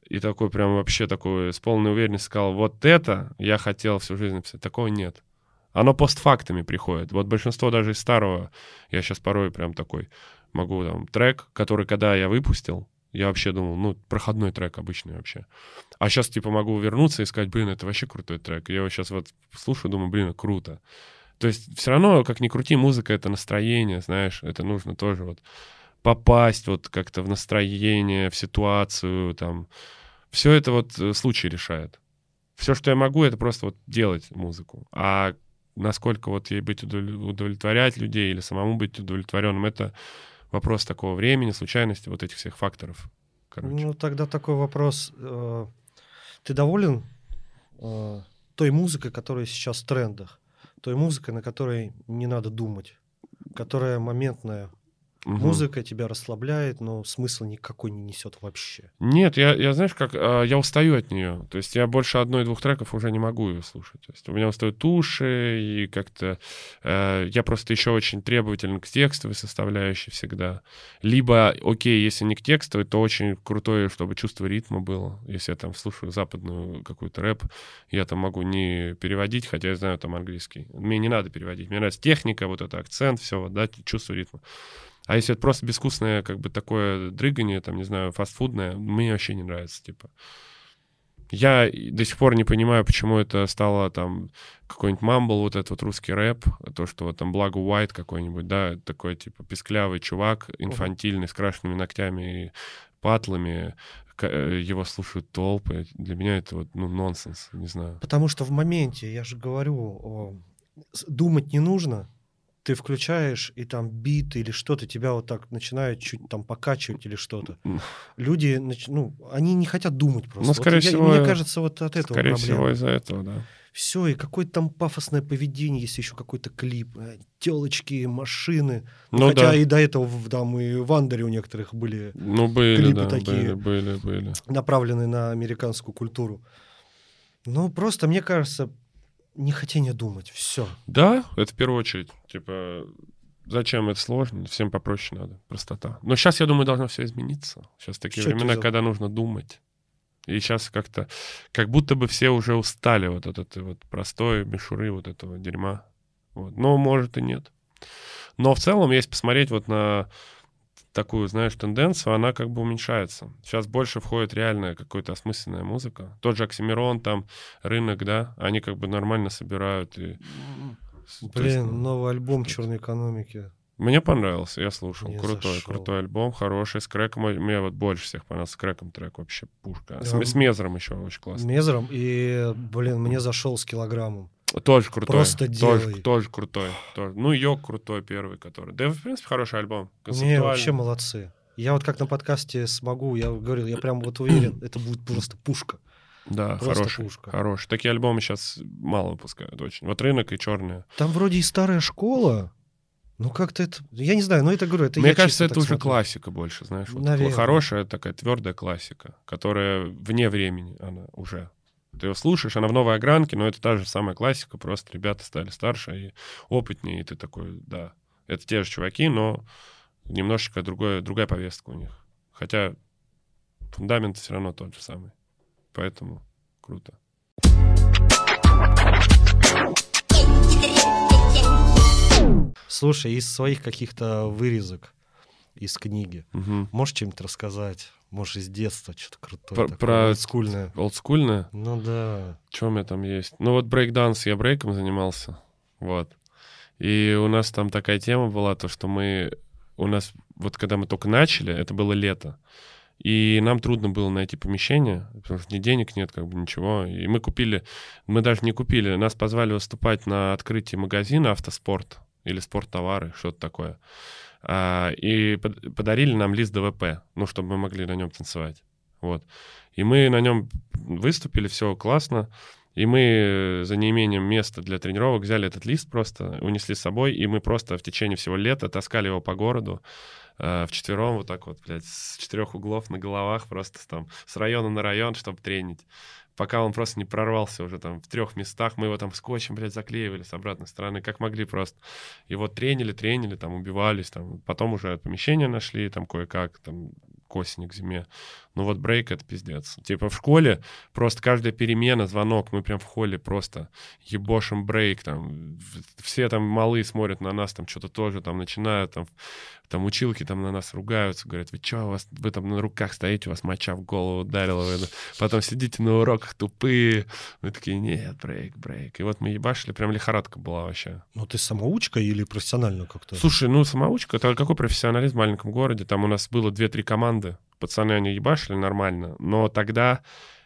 и такой прям вообще такой с полной уверенностью сказал, вот это я хотел всю жизнь написать, такого нет. Оно постфактами приходит. Вот большинство даже из старого, я сейчас порой прям такой могу там трек, который когда я выпустил, я вообще думал, ну, проходной трек обычный вообще. А сейчас, типа, могу вернуться и сказать, блин, это вообще крутой трек. Я его сейчас вот слушаю, думаю, блин, круто. То есть все равно, как ни крути, музыка — это настроение, знаешь, это нужно тоже вот попасть вот как-то в настроение, в ситуацию, там. Все это вот э, случай решает. Все, что я могу, это просто вот делать музыку. А насколько вот ей быть удовле- удовлетворять людей или самому быть удовлетворенным, это вопрос такого времени, случайности, вот этих всех факторов. Короче. Ну, тогда такой вопрос. э, Ты доволен э, той музыкой, которая сейчас в трендах? Той музыкой, на которой не надо думать? Которая моментная. Мгм. Музыка тебя расслабляет, но смысла никакой не несет вообще. Нет, я, я знаешь, как а, я устаю от нее. То есть я больше одной-двух треков уже не могу ее слушать. То есть у меня устают уши, и как-то э, я просто еще очень требователен к текстовой составляющей всегда. Либо, окей, если не к текстовой, то очень крутое, чтобы чувство ритма было. Если я там слушаю западную какую-то рэп, я там могу не переводить, хотя я знаю там английский. Мне не надо переводить. Мне нравится техника, вот это акцент, все, да, чувство ритма. А если это просто безвкусное, как бы такое дрыгание, там, не знаю, фастфудное, мне вообще не нравится, типа. Я до сих пор не понимаю, почему это стало там какой-нибудь мамбл, вот этот вот русский рэп, то, что вот там Благо Уайт какой-нибудь, да, такой типа песклявый чувак, инфантильный, с крашенными ногтями и патлами, э, его слушают толпы. Для меня это вот, ну, нонсенс, не знаю. Потому что в моменте, я же говорю, думать не нужно, ты включаешь, и там бит или что-то тебя вот так начинает чуть там покачивать или что-то. Люди, ну, они не хотят думать просто. Ну, Вот скорее я- всего, мне кажется, вот от этого Скорее проблема. всего, из-за этого, да. Все, и какое-то там пафосное поведение, есть еще какой-то клип, телочки, машины. Ну, Ну хотя да. и до этого там и в Андере у некоторых были Ну, были, клипы да, такие. были, были, были. направлены на американскую культуру. Ну, просто, мне кажется, нехотение думать. Все. Да, это в первую очередь. Типа, зачем это сложно? Всем попроще надо. Простота. Но сейчас, я думаю, должно все измениться. Сейчас такие Чё ты времена, когда нужно думать. И сейчас как-то, как будто бы все уже устали вот от этой вот простой мишуры, вот этого дерьма. Вот. Но может и нет. Но в целом, если посмотреть вот на такую, знаешь, тенденцию, она как бы уменьшается. Сейчас больше входит реальная какая-то осмысленная музыка. Тот же Оксимирон, там, рынок, да, они как бы нормально собирают. И... То есть, Блин, новый альбом черной экономики. Мне понравился, я слушал. Не крутой, зашел. крутой альбом, хороший. С крэком мне вот больше всех понравился. С крэком трек вообще пушка. С, Да. с Мезером еще очень классно. Мезером. И, блин, мне зашел с килограммом. Тоже крутой. Просто тоже, делай. тоже крутой. Тоже. Ну, Йог крутой первый, который. Да, в принципе, хороший альбом. Не, вообще молодцы. Я вот как на подкасте смогу, я говорил, я прям вот уверен, это будет просто пушка. Да, Просто хороший. пушка. Хороший. Такие альбомы сейчас мало выпускают очень. Вот рынок и черные. Там вроде и старая школа. Ну, как-то это... Я не знаю, но это, говорю, это Мне кажется, это уже смотрю. классика больше, знаешь. Вот Наверное. хорошая такая твердая классика, которая вне времени, она уже. Ты ее слушаешь, она в новой огранке, но это та же самая классика, просто ребята стали старше и опытнее, и ты такой, да, это те же чуваки, но немножечко другое, другая повестка у них. Хотя фундамент все равно тот же самый. Поэтому круто. Слушай, из своих каких-то вырезок из книги, Мгм. можешь чем-нибудь рассказать? Может, из детства что-то крутое, Про- такое, про- олдскульное? Олдскульная? Ну да. Что у меня там есть? Ну вот брейкданс, я брейком занимался, вот. И у нас там такая тема была, то что мы, у нас, вот когда мы только начали, это было лето, и нам трудно было найти помещение, потому что ни денег нет, как бы ничего. И мы купили, мы даже не купили, нас позвали выступать на открытии магазина «Автоспорт» или «Спорттовары», что-то такое. А, и под- подарили нам лист ДВП, ну, чтобы мы могли на нем танцевать. Вот. И мы на нем выступили, все классно. И мы за неимением места для тренировок взяли этот лист просто, унесли с собой, и мы просто в течение всего лета таскали его по городу э, вчетвером, вот так вот, блядь, с четырех углов на головах, просто там с района на район, чтобы тренить. Пока он просто не прорвался уже там в трех местах, мы его там скотчем, блядь, заклеивали с обратной стороны, как могли просто. Его тренили, тренили, там убивались, там, потом уже помещение нашли, там кое-как, там к осени, к зиме. Ну вот брейк — это пиздец. Типа в школе просто каждая перемена, звонок, мы прям в холле просто ебошим брейк, там, все там малые смотрят на нас, там что-то тоже там начинают, там, там училки там на нас ругаются, говорят, вы что, у вас, вы там на руках стоите, у вас моча в голову ударила, вы потом сидите на уроках тупые. Мы такие, нет, брейк, брейк. И вот мы ебашили, прям лихорадка была вообще. Ну ты самоучка или профессионально как-то? Слушай, ну самоучка, это какой профессионализм в маленьком городе? Там у нас было 2-3 команды, пацаны они ебашили нормально, но тогда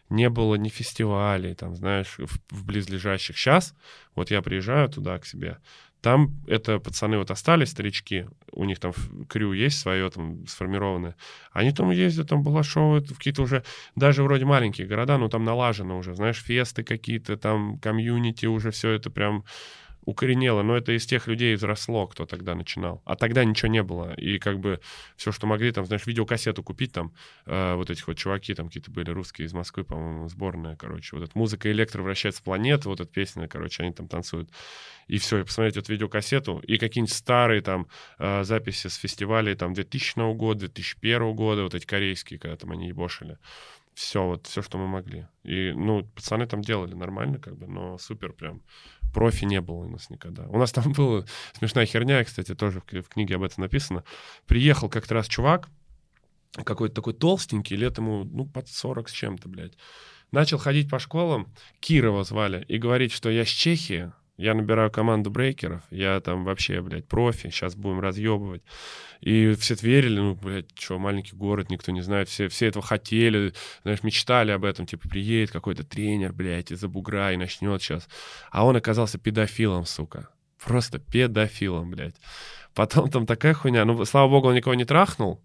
не было ни фестивалей, там, знаешь, в, в близлежащих. Сейчас, вот я приезжаю туда к себе, там это пацаны вот остались, старички, у них там крю есть свое там сформированное. Они там ездят, там балашовывают в какие-то уже, даже вроде маленькие города, но там налажено уже, знаешь, фесты какие-то, там комьюнити, уже все это прям укоренело, но это из тех людей взросло, кто тогда начинал. А тогда ничего не было. И как бы все, что могли, там, знаешь, видеокассету купить, там, э, вот этих вот чуваки, там какие-то были русские из Москвы, по-моему, сборная, короче, вот эта музыка электро вращается в планету, вот эта песня, короче, они там танцуют. И все, и посмотреть эту видеокассету, и какие-нибудь старые там э, записи с фестивалей там 2000 года, 2001 года, вот эти корейские, когда там они ебошили. Все, вот, все, что мы могли. И, ну, пацаны там делали нормально, как бы, но супер прям профи не было у нас никогда. У нас там была смешная херня, кстати, тоже в, в книге об этом написано. Приехал как-то раз чувак, какой-то такой толстенький, лет ему, ну, под 40 с чем-то, блядь. Начал ходить по школам, Кирова звали, и говорить, что я с Чехии, я набираю команду брейкеров, я там вообще, блядь, профи, сейчас будем разъебывать. И все верили, ну, блядь, что, маленький город, никто не знает, все, все этого хотели, знаешь, мечтали об этом, типа, приедет какой-то тренер, блядь, из-за бугра и начнет сейчас. А он оказался педофилом, сука. просто педофилом, блядь. Потом там такая хуйня. Ну, слава богу, он никого не трахнул.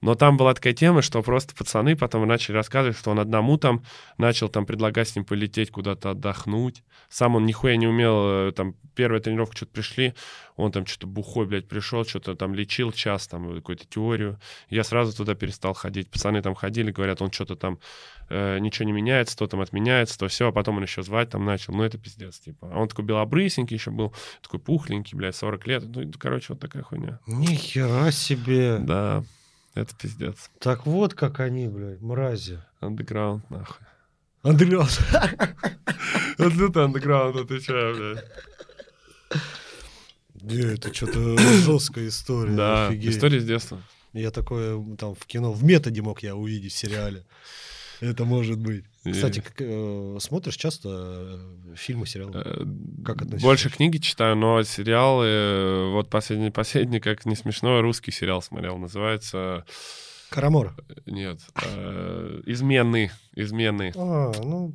Но там была такая тема, что просто пацаны потом начали рассказывать, что он одному там начал там предлагать с ним полететь куда-то отдохнуть. Сам он нихуя не умел, э, там первая тренировка что-то пришли, он там что-то бухой, блядь, пришел, что-то там лечил час, там какую-то теорию. Я сразу туда перестал ходить. Пацаны там ходили, говорят, он что-то там, э, ничего не меняется, то там отменяется, то все, а потом он еще звать там начал. Ну, это пиздец, типа. А он такой белобрысенький еще был, такой пухленький, блядь, 40 лет. Ну, короче, вот такая хуйня. Нихера себе. Да, это пиздец. Так вот как они, блядь, мрази. Андеграунд, нахуй. Андреас. Вот это андеграунд, отвечаю, блядь. Не, это что-то жесткая история. Да, история с детства. Я такое там в кино, в методе мог я увидеть в сериале. Это может быть. Кстати, как, э, смотришь часто э, фильмы, сериалы? Э, Как относишься? Больше книги читаю, но сериалы, вот последний, последний, как не смешно, русский сериал смотрел, называется, Карамора. нет, э, «Измены», «Измены». А, ну,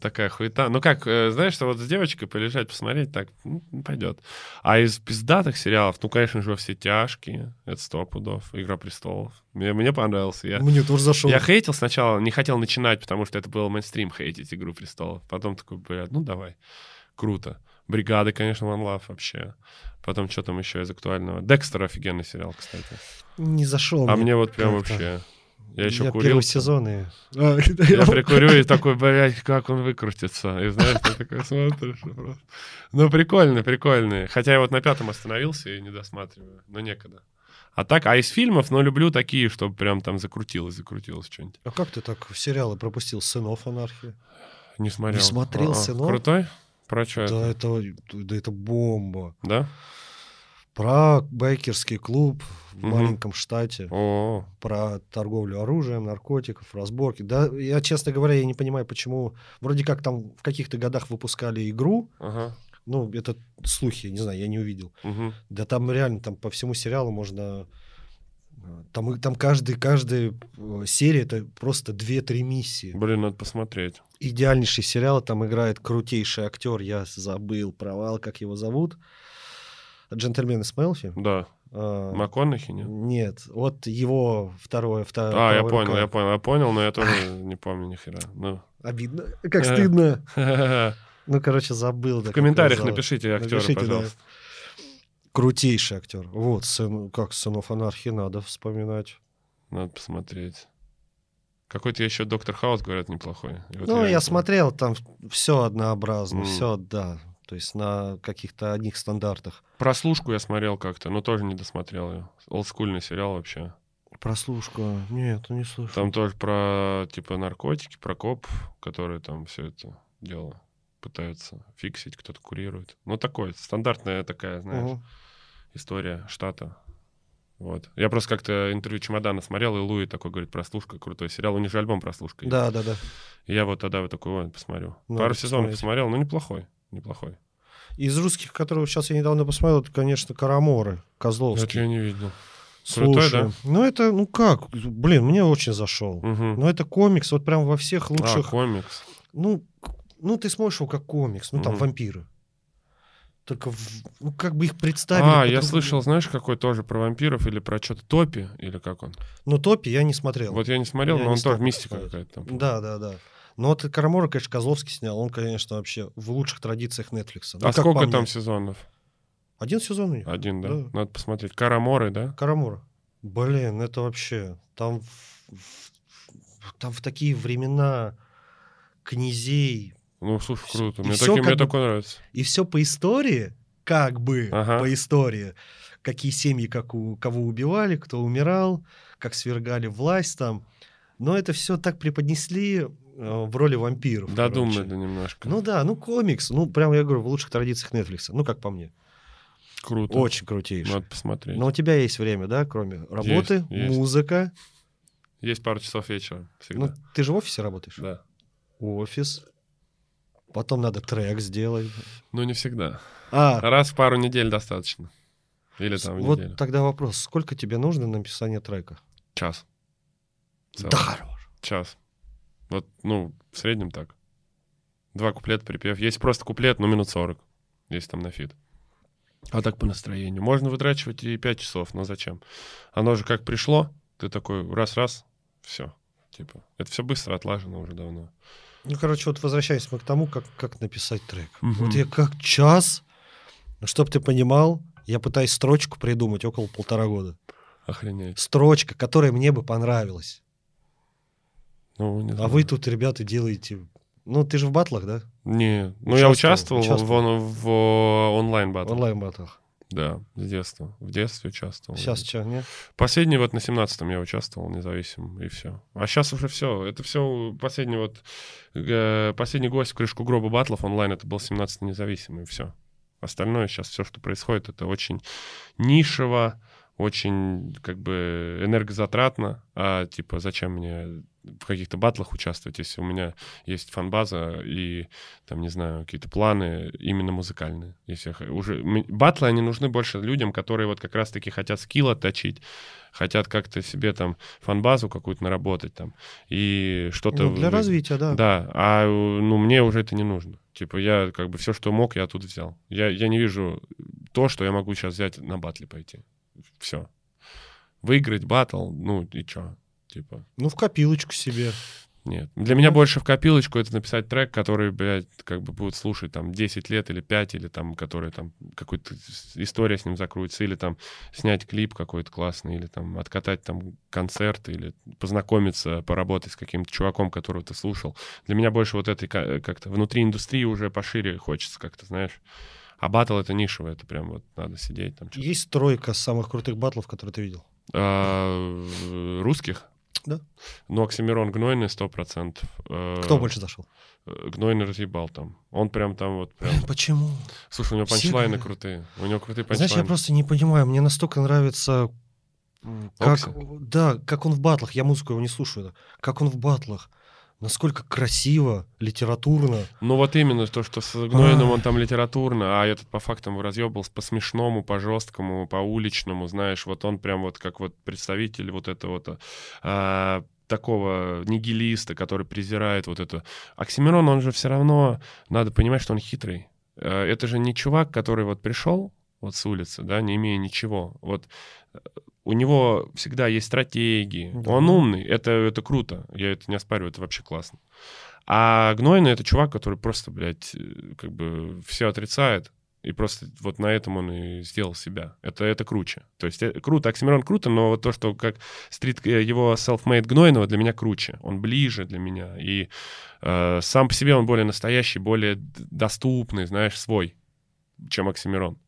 Такая хуета. Ну как, э, знаешь, что вот с девочкой полежать, посмотреть, так, ну, пойдет. А из пиздатых сериалов, ну, конечно же, «Все тяжкие», это сто пудов, «Игра престолов». Мне, мне понравился. Я, мне тоже зашел. я хейтил сначала, не хотел начинать, потому что это был мейнстрим хейтить «Игру престолов». Потом такой, блядь, ну давай, круто. «Бригады», конечно, One Love вообще. Потом что там еще из актуального? «Декстер» офигенный сериал, кстати. Не зашел. А мне вот прям вообще... Я еще Я курил. первый сезон и... А, Я прикурю и такой, блядь, как он выкрутится. И знаешь, ты такой смотришь. и просто. Ну, прикольно, прикольно. Хотя я вот на пятом остановился и не досматриваю. Но некогда. А так, а из фильмов, ну, люблю такие, чтобы прям там закрутилось, закрутилось что-нибудь. А как ты так в сериалы пропустил «Сынов анархии»? Не смотрел. Не смотрел А-а. «Сынов»? Крутой? Про что Да это? это, да это бомба. Да? Про байкерский клуб в Мгм. маленьком штате. О, про торговлю оружием, наркотиков, разборки. Да, я, честно говоря, я не понимаю, почему... Вроде как там в каких-то годах выпускали игру, ага. ну, это слухи, не знаю, я не увидел. Мгм. Да там реально, там по всему сериалу можно... э, Там, там каждый, каждая э, серия это просто 2-3 миссии. Блин, надо посмотреть. Идеальнейший сериал, там играет крутейший актер, я забыл, провал, как его зовут. Джентльмен из Мелфи. Да. А, МакКонахи, нет? Нет, вот его второе, второе. А, я понял, рука. я понял, я понял, но я тоже не помню ни хера. Ну. Обидно. Как Э. стыдно. В Ну, короче, забыл. как комментариях напишите актера, пожалуйста. Крутейший актер. Вот, сын, как сынов анархии надо вспоминать. Надо посмотреть. Какой-то еще Доктор Хаус, говорят, неплохой. И вот ну, я не смотрел, там все однообразно, М. все, да. То есть на каких-то одних стандартах. Прослушку я смотрел как-то, но тоже не досмотрел ее. Олдскульный сериал вообще. Прослушка. Нет, ну не слышал. Там тоже про, типа, наркотики, про коп, которые там все это дело пытаются фиксить, кто-то курирует. Ну, такое, стандартная такая, знаешь, Мгм. история штата. Вот. Я просто как-то интервью Чемодана смотрел, и Луи такой говорит, прослушка, крутой сериал. У них же альбом прослушка. есть. Да, да, да. И я вот тогда вот такой, ой, посмотрю. Надо Пару сезонов посмотреть. посмотрел, но неплохой, неплохой. Из русских, которые сейчас я недавно посмотрел, это, конечно, Караморы, Это Козловский. я не видел. Крутой, Слушай, да? ну это, ну как, блин, мне очень зашел. Мгм. Ну это комикс, вот прям во всех А, лучших комикс. Ну, ну ты смотришь его как комикс, ну там Мгм. вампиры. Только, в- ну как бы их представили. А, я по-другому. слышал, знаешь, какой тоже про вампиров или про что-то Топи, или как он? Ну Топи я не смотрел. Вот я не смотрел, Я но не он тоже мистика какая-то там. Да, да, да. Но вот Карамора, конечно, Козловский снял. Он, конечно, вообще в лучших традициях Netflix. Ну, а сколько там сезонов? Один сезон у них. Один, да? Да. Надо посмотреть. Караморы, да? Карамора. Блин, это вообще... Там в, в- там в такие времена князей. Ну, слушай, круто. и Мне, такие, мне бы- такое нравится. И все по истории, как бы Ага. по истории. Какие семьи, как у, кого убивали, кто умирал, как свергали власть там. Но это все так преподнесли э, в роли вампиров. Додумали немножко. Ну да, ну комикс. Ну, прям я говорю, в лучших традициях Netflix. Ну, как по мне. Круто. Очень крутейший. Надо посмотреть. Но у тебя есть время, да, кроме работы, есть. музыка. Есть пару часов вечера Ну, всегда. ты же в офисе работаешь? Да. Офис. Потом надо трек сделать. Ну, не всегда. А, Раз в пару недель достаточно. Или там в вот неделю. тогда вопрос. Сколько тебе нужно на написание трека? Час. Да хорош. Час. Вот, ну, в среднем так. Два куплета, припев. Есть просто куплет, ну, минут 40. Есть там на feat. А так по настроению. Можно вытрачивать и 5 часов, но зачем? Оно же как пришло, ты такой раз-раз, все. Типа, это все быстро отлажено уже давно. Ну, короче, вот возвращаясь мы к тому, как, как написать трек. Мгм. Вот я как час, ну, чтоб ты понимал, я пытаюсь строчку придумать около полтора года. Охренеть. Строчка, которая мне бы понравилась. Ну, не А знаю. вы тут, ребята, делаете... Ну, ты же в батлах, да? Не, ну я Участвовал, участвовал, участвовал. В, в онлайн В батл. онлайн-батлах. Да, с детства. В детстве участвовал. Сейчас что, нет? Последний вот на 17-м я участвовал независимым, и все. А сейчас уже все. Это все последний вот... э, последний гость в крышку гроба батлов онлайн, это был 17-й независимый, и все. Остальное сейчас, все, что происходит, это очень нишево, очень как бы энергозатратно. А типа зачем мне в каких-то батлах участвовать, если у меня есть фанбаза и там, не знаю, какие-то планы именно музыкальные. Если я уже... Батлы, они нужны больше людям, которые вот как раз-таки хотят скилл отточить, хотят как-то себе там фанбазу какую-то наработать там и что-то... Ну, для развития, да. Да, а ну мне уже это не нужно. Типа я как бы все, что мог, я тут взял. Я, я не вижу то, что я могу сейчас взять на батле пойти. Все. Выиграть батл, ну и чё? Типа, Ну, в копилочку себе. нет. Для меня больше в копилочку это написать трек, который, блядь, как бы будут слушать там 10 лет или 5, или там, который там какой-то с- история с ним закроется, или там снять клип какой-то классный, или там откатать там концерт, или познакомиться, поработать с каким-то чуваком, которого ты слушал. Для меня больше вот этой ка- как-то внутри индустрии уже пошире хочется как-то, знаешь. А батл это нишево, это прям вот надо сидеть там. Есть тройка самых крутых батлов, которые ты видел. А, русских? Да. Ну, Оксимирон Гнойный 100%. Э, Кто больше зашел? э, Гнойный разъебал там. Он прям там вот прям... Почему? Слушай, у него Все панчлайны говорят. крутые. У него крутые Знаешь, я панчлайны. просто не понимаю, мне настолько нравится, как, Окси? да, как он в батлах, я музыку его не слушаю, да, как он в батлах, насколько красиво, литературно. Ну вот именно то, что с Гнойным А. он там литературно, а этот по фактам разъебал по смешному, по жесткому, по уличному, знаешь, вот он прям вот как вот представитель вот этого а, такого нигилиста, который презирает вот это. Оксимирон, он же все равно, надо понимать, что он хитрый. Э, Это же не чувак, который вот пришел вот с улицы, да, не имея ничего. Вот э, у него всегда есть стратегии, Да. он умный, это, это круто, я это не оспариваю, это вообще классно. А Гнойный — это чувак, который просто, блядь, э, как бы все отрицает, и просто вот на этом он и сделал себя. Это, это круче. То есть э, круто, Оксимирон круто, но вот то, что как стрит э, его self-made Гнойного для меня круче. Он ближе для меня. И э, сам по себе он более настоящий, более доступный, знаешь, свой, чем Оксимирон.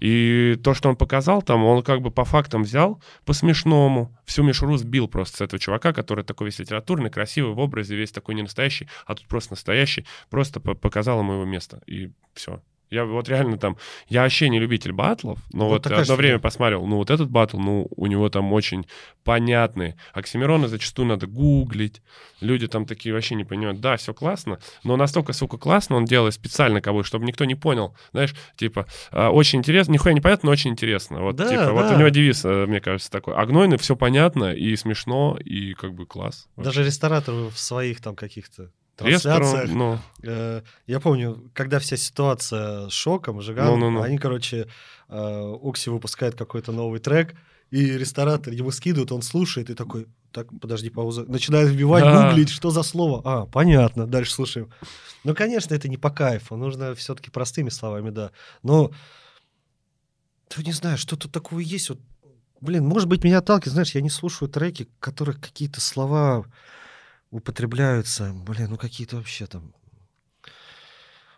И то, что он показал там, он как бы по фактам взял, по-смешному, всю мишуру сбил просто с этого чувака, который такой весь литературный, красивый в образе, весь такой не настоящий, а тут просто настоящий, просто по- показал ему его место, и все. Я вот реально там, я вообще не любитель батлов, но Вот вот, одно же время посмотрел, ну вот этот батл, ну у него там очень понятные. Оксимирона зачастую надо гуглить, люди там такие вообще не понимают. Да, все классно, но настолько, сука, классно он делает специально кого чтобы никто не понял. Знаешь, типа, а, очень интересно, нихуя не понятно, но очень интересно. Вот, Да, типа, вот да. у него девиз, э, мне кажется, такой. А Гнойный все понятно и смешно, и как бы класс. Даже рестораторы в своих там каких-то трансляциях. ну, Э, Я помню, когда вся ситуация с шоком, Жиганом, Ну-ну-ну. они, короче, э, Окси выпускает какой-то новый трек, и ресторатор ему скидывает, он слушает и такой, так, подожди, пауза, начинает вбивать, Да. гуглить, что за слово. А, понятно, дальше слушаем. Ну, конечно, это не по кайфу, нужно все-таки простыми словами, да. Но, ты не знаю, что тут такого есть, вот, блин, может быть, меня отталкивает, знаешь, я не слушаю треки, в которых какие-то слова употребляются, блин, ну какие-то вообще там...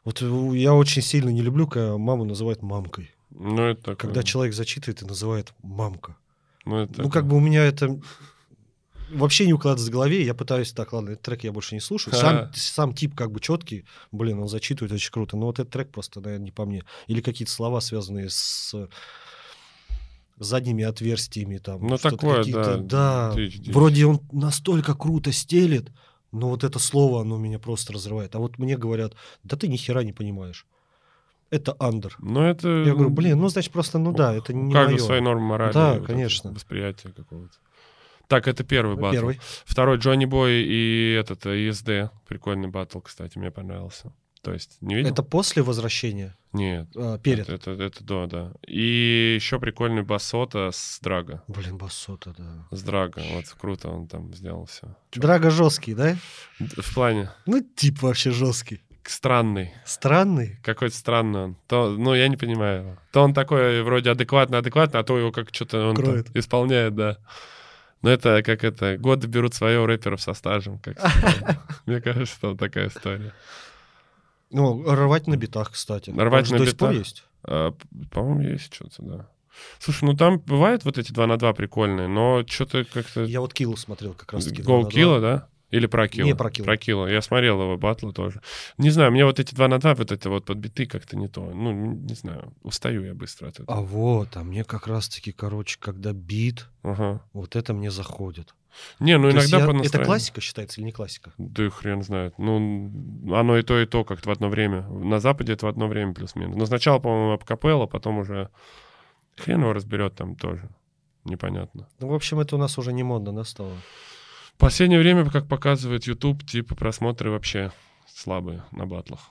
Вот э, я очень сильно не люблю, когда маму называют мамкой. ну, это такое. Когда человек зачитывает и называет мамка. Ну, это Ну, такое. как бы у меня это вообще не укладывается в голове. Я пытаюсь, так, ладно, этот трек я больше не слушаю. Сам, сам тип как бы четкий. Блин, он зачитывает очень круто. Но вот этот трек просто, наверное, не по мне. Или какие-то слова, связанные с задними отверстиями там. Ну, такое, да, Да. дичь, дичь. Вроде он настолько круто стелит, но вот это слово, оно меня просто разрывает. А вот мне говорят, да ты ни хера не понимаешь. Это андер. Ну, это... Я говорю, блин, ну, значит, просто, ну да, это не каждого моё. свои нормы морали. Да, вот конечно. Восприятие какого-то. Так, это первый батл. Первый. Второй Джонни Бой и этот э, ESD. Прикольный батл, кстати, мне понравился. То есть, не видел? Это после возвращения? Нет. А, перед? Это, это, это до, да. И еще прикольный басота с Драга. Блин, басота, да. С Драга. Вот круто он там сделал все. Драга жесткий, да? В плане Ну, тип вообще жесткий. странный. Странный. Какой-то странный он. То, ну, я не понимаю его. То он такой вроде адекватный-адекватный, а то его как что-то он исполняет, да. Но это как это, годы берут свое у рэперов со стажем. Как. Мне кажется, там такая история. Ну, рвать на битах, кстати. Рвать же на до битах? есть. А, по-моему, есть что-то, да. Слушай, ну там бывают вот эти 2 на 2 прикольные, но что-то как-то... Я вот Киллу смотрел как раз. Гол Килла, да? Или про Килла? Не, про Килла. Про Килла. Я смотрел его батлы тоже. Не знаю, мне вот эти 2 на 2, вот это вот подбиты как-то не то. Ну, не знаю, устаю я быстро от этого. А вот, а мне как раз таки, короче, когда бит, Ага. вот это мне заходит. Не, ну То иногда я- по Это настроению. классика считается или не классика? Да хрен знает. Ну, оно и то, и то как-то в одно время. На Западе это в одно время плюс-минус. Но сначала, по-моему, Апкапелла, потом уже хрен его разберет там тоже. Непонятно. Ну, в общем, это у нас уже не модно, да, стало? В последнее время, как показывает YouTube, типа просмотры вообще слабые на батлах.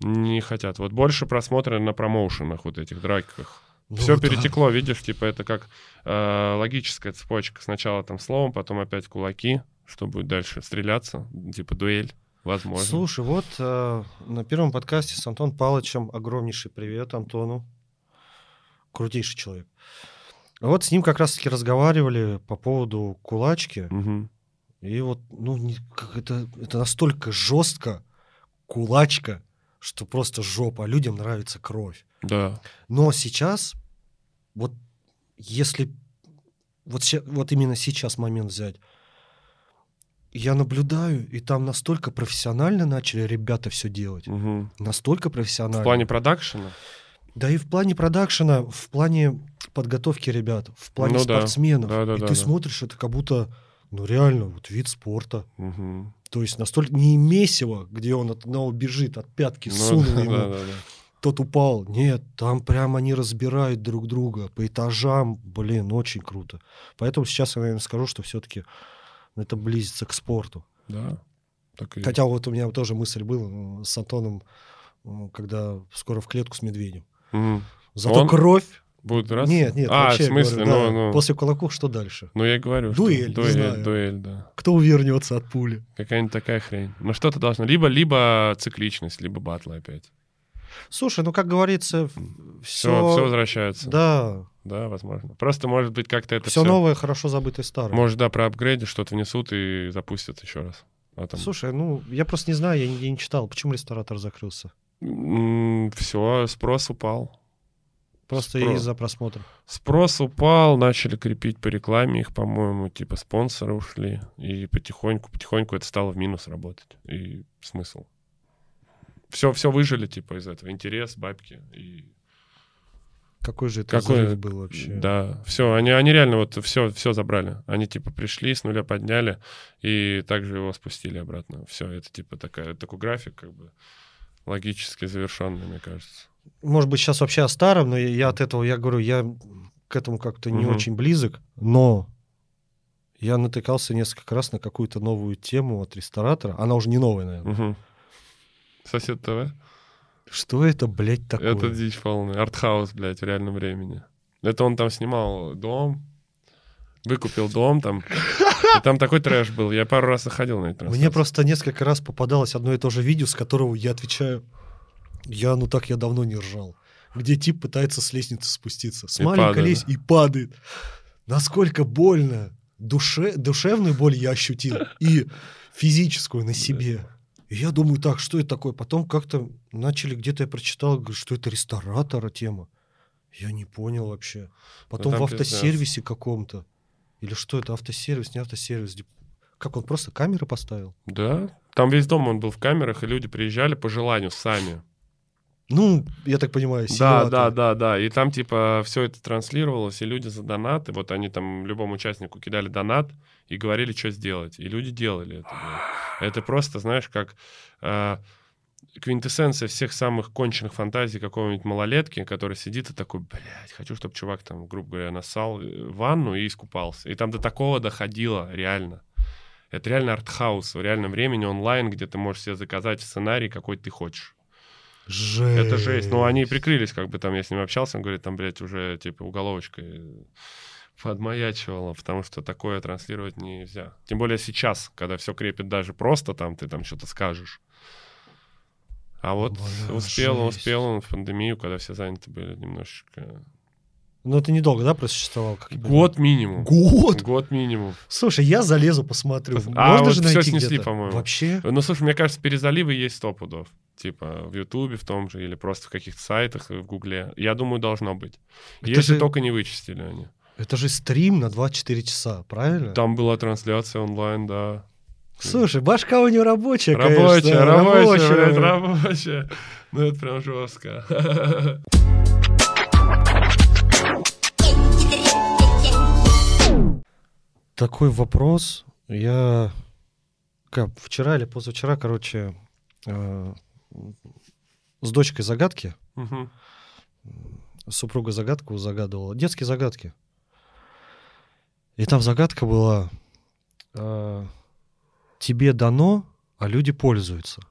Не хотят. Вот больше просмотры на промоушенах, вот этих драках. Ну Все да. перетекло, видишь, типа это как э, логическая цепочка. Сначала там словом, потом опять кулаки, что будет дальше стреляться, типа дуэль, возможно. Слушай, вот э, на первом подкасте с Антоном Палычем огромнейший привет Антону. Крутейший человек. Вот с ним как раз-таки разговаривали по поводу кулачки. Мгм. И вот, ну, не- как это, это настолько жестко, кулачка, что просто жопа. А людям нравится кровь. Да. Но сейчас, вот если вот, вот именно сейчас момент взять, я наблюдаю, и там настолько профессионально начали ребята все делать. Мгм. Настолько профессионально. В плане продакшена? Да и в плане продакшена, в плане подготовки ребят, в плане Ну да. спортсменов. Да-да-да, и ты да. смотришь, это как будто, ну реально, вот вид спорта. Мгм. То есть настолько не месиво, где он от одного бежит, от пятки Ну сунул ему, да, да, да. тот упал. Нет, там прям они разбирают друг друга по этажам. Блин, очень круто. Поэтому сейчас я, наверное, скажу, что все-таки это близится к спорту. Да. Так и. Хотя вот у меня тоже мысль была с Антоном, когда скоро в клетку с медведем. Мгм. Зато Он кровь. Будет раз? Нет, нет, А, вообще в смысле? говорю, да, ну, ну. После кулаков что дальше? Ну, я говорю, что Дуэль, не дуэль, знаю. дуэль, да. Кто увернется от пули? Какая-нибудь такая хрень. Ну, что-то должно. Либо, либо цикличность, либо батлы опять. Слушай, ну как говорится, Все, все, все возвращается. Да. да, возможно. Просто, может быть, как-то это все все... новое хорошо забытое старое. Может, да, про апгрейды что-то внесут и запустят еще раз. А там... Слушай, ну я просто не знаю, я, я не читал, почему ресторатор закрылся. все, спрос упал. Просто Спро- из-за просмотра. Спрос упал, начали крепить по рекламе их, по-моему, типа спонсоры ушли. И потихоньку, потихоньку это стало в минус работать. И смысл. Все, все выжили, типа, из этого. Интерес, бабки. И... Какой же это Какой- взрыв был вообще? Да, все, они, они реально вот все, все забрали. Они типа пришли, с нуля подняли и также его спустили обратно. Все, это типа такая, такой график, как бы логически завершенный, мне кажется. Может быть, сейчас вообще о старом, но я, от этого, я говорю, я к этому как-то не Мгм. очень близок, но я натыкался несколько раз на какую-то новую тему от ресторатора. Она уже не новая, наверное. Мгм. Сосед ТВ? Что это, блядь, такое? Это дичь полная. Артхаус, блядь, в реальном времени. Это он там снимал дом, выкупил дом там. И там такой трэш был. Я пару раз заходил на это. Мне просто несколько раз попадалось одно и то же видео, с которого я отвечаю, я, ну так я давно не ржал. Где тип пытается с лестницы спуститься. С И маленькой лестницы и падает. Насколько больно. Душе, душевную боль я ощутил. И физическую на себе. И я думаю, так, что это такое? Потом как-то начали, где-то я прочитал, что это ресторатора тема. Я не понял вообще. Потом там в автосервисе каком-то. Или что это, автосервис, не автосервис. Как он просто камеры поставил? Да. Там весь дом он был в камерах, и люди приезжали по желанию сами. Ну, я так понимаю, Да, да, да, да. И там, типа, все это транслировалось, и люди за донаты, вот они там любому участнику кидали донат и говорили, что сделать. И люди делали это. блин. Это просто, знаешь, как э, квинтэссенция всех самых конченых фантазий какого-нибудь малолетки, который сидит и такой, блядь, хочу, чтобы чувак там, грубо говоря, насал э, ванну и искупался. И там до такого доходило, реально. Это реально артхаус в реальном времени онлайн, где ты можешь себе заказать сценарий, какой ты хочешь. Жесть. Это жесть. Ну, они прикрылись, как бы там я с ним общался, он говорит, там, блядь, уже типа уголовочкой подмаячивало, потому что такое транслировать нельзя. Тем более сейчас, когда все крепит даже просто, там ты там что-то скажешь. А вот Бля, успел, жесть. успел он в пандемию, когда все заняты были немножечко. Ну, это недолго, да, просуществовал? Как? Год минимум. Год? Год минимум. Слушай, я залезу, посмотрю. А, Можно вот же найти снесли, по-моему. Вообще? Ну, слушай, мне кажется, перезаливы есть сто пудов. Типа в Ютубе в том же, или просто в каких-то сайтах, в Гугле. Я думаю, должно быть. Это Если же- только не вычистили они. Это же стрим на 24 часа, правильно? Там была трансляция онлайн, да. Слушай, башка у него рабочая, Рабочая, конечно. рабочая, блядь, рабочая. Ну, это прям жестко. Такой вопрос. Я как, вчера или позавчера, короче, э, с дочкой загадки, Мгм. супруга загадку загадывала, детские загадки. И там загадка была, э, тебе дано, а люди пользуются.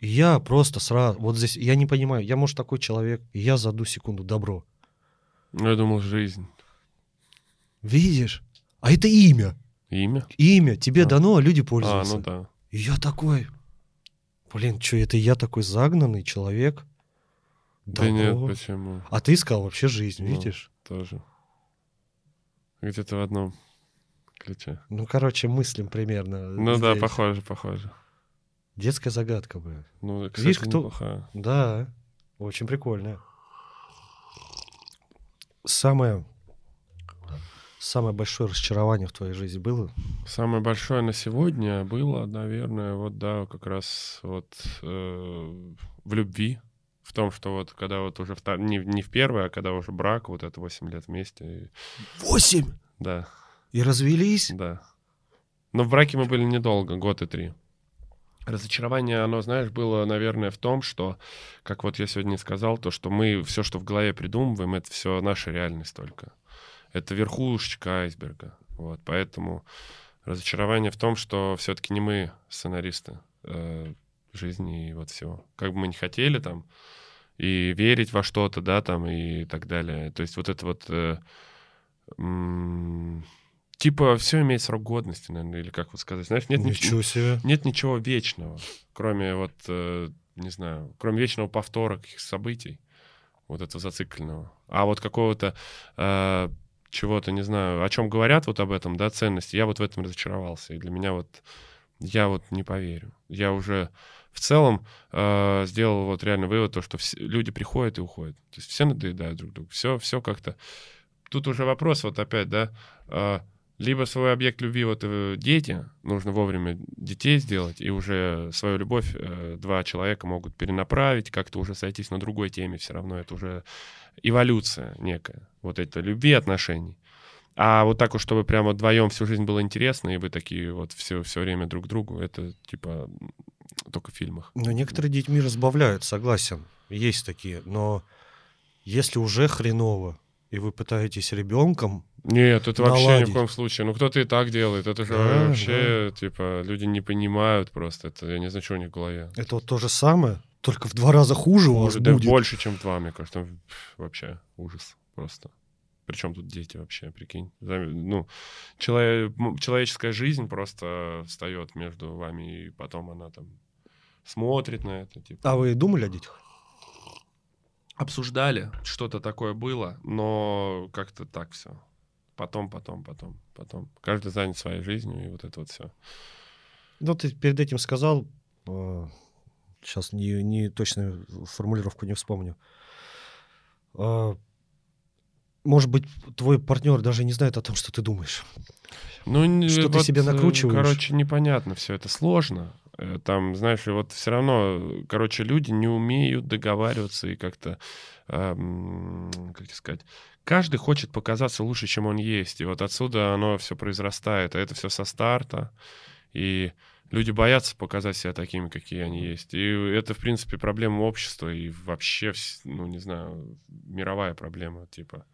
И я просто сразу, вот здесь, я не понимаю, я, может, такой человек, и я за одну секунду добро. Ну, я думал, жизнь. Видишь? А это имя. Имя? Имя. Тебе А. дано, а люди А, пользуются. ну да. И я такой, блин, что это я такой загнанный человек? Да нет, почему? А ты искал вообще жизнь, Ну. видишь? Тоже. Где-то в одном ключе. Ну, короче, мыслим примерно. Ну да, здесь. похоже, похоже. Детская загадка, бля. Ну, кстати, Видишь, кто- неплохая. Да, очень прикольно. Самое, самое большое разочарование в твоей жизни было? Самое большое на сегодня было, наверное, вот да, как раз вот э, в любви. В том, что вот когда вот уже втор- не, не в первое, а когда уже брак, вот это 8 лет вместе. и- Восемь! да, И развелись? да. Но в браке мы были недолго, год и три. Разочарование, оно, знаешь, было, наверное, в том, что, как вот я сегодня сказал, то, что мы все, что в голове придумываем, это все наша реальность только. Это верхушечка айсберга. Вот, поэтому разочарование в том, что все-таки не мы сценаристы э, жизни и вот всего. Как бы мы не хотели там и верить во что-то, да, там и так далее. То есть вот это вот э, типа все имеет срок годности, наверное, или как вот сказать, знаешь, нет, ни- Ничего себе. нет ничего вечного, кроме вот, э, не знаю, кроме вечного повтора каких событий, вот этого зацикленного. А вот какого-то э, чего-то, не знаю, о чем говорят вот об этом, да, ценности, я вот в этом разочаровался. И для меня вот, я вот не поверю. Я уже в целом э, сделал вот реально вывод, то, что все- люди приходят и уходят. То есть все надоедают друг другу. Все, все как-то... Тут уже вопрос вот опять, да, э, либо свой объект любви, вот э, дети, нужно вовремя детей сделать, и уже свою любовь э, два человека могут перенаправить, как-то уже сойтись на другой теме, все равно это уже эволюция некая, вот это любви отношений. А вот так вот, чтобы прямо вдвоем всю жизнь было интересно, и вы такие вот все, все время друг другу, это типа только в фильмах. Но некоторые детьми разбавляют, согласен. Есть такие. Но если уже хреново, и вы пытаетесь ребенком, Нет, это вообще ни Наладить. в коем случае. Ну, кто-то и так делает. Это же Да, вообще, типа, люди не понимают просто. Это, я не знаю, что у них в голове. это вот то же самое, только в два раза хуже у вас Может, да будет. больше, чем два, мне кажется. Там вообще ужас просто. Причем тут дети вообще, прикинь. Ну, челове- м, человеческая жизнь просто встает между вами, и потом она там смотрит на это. Типа. А вы думали о детях? Обсуждали, что-то такое было, но как-то так все. Потом, потом, потом, потом. Каждый занят своей жизнью, и вот это вот все. Ну, ты перед этим сказал, сейчас не, не точную формулировку не вспомню. А, Может быть, твой партнер даже не знает о том, что ты думаешь. Ну, Что ты себе накручиваешь? Короче, непонятно все это сложно. Э, Там, знаешь, и вот все равно, короче, люди не умеют договариваться и как-то, эм, как сказать, каждый хочет показаться лучше, чем он есть. И вот отсюда оно все произрастает. А это все со старта. И люди боятся показать себя такими, какие они есть. И это, в принципе, проблема общества и вообще, ну, не знаю, мировая проблема, типа.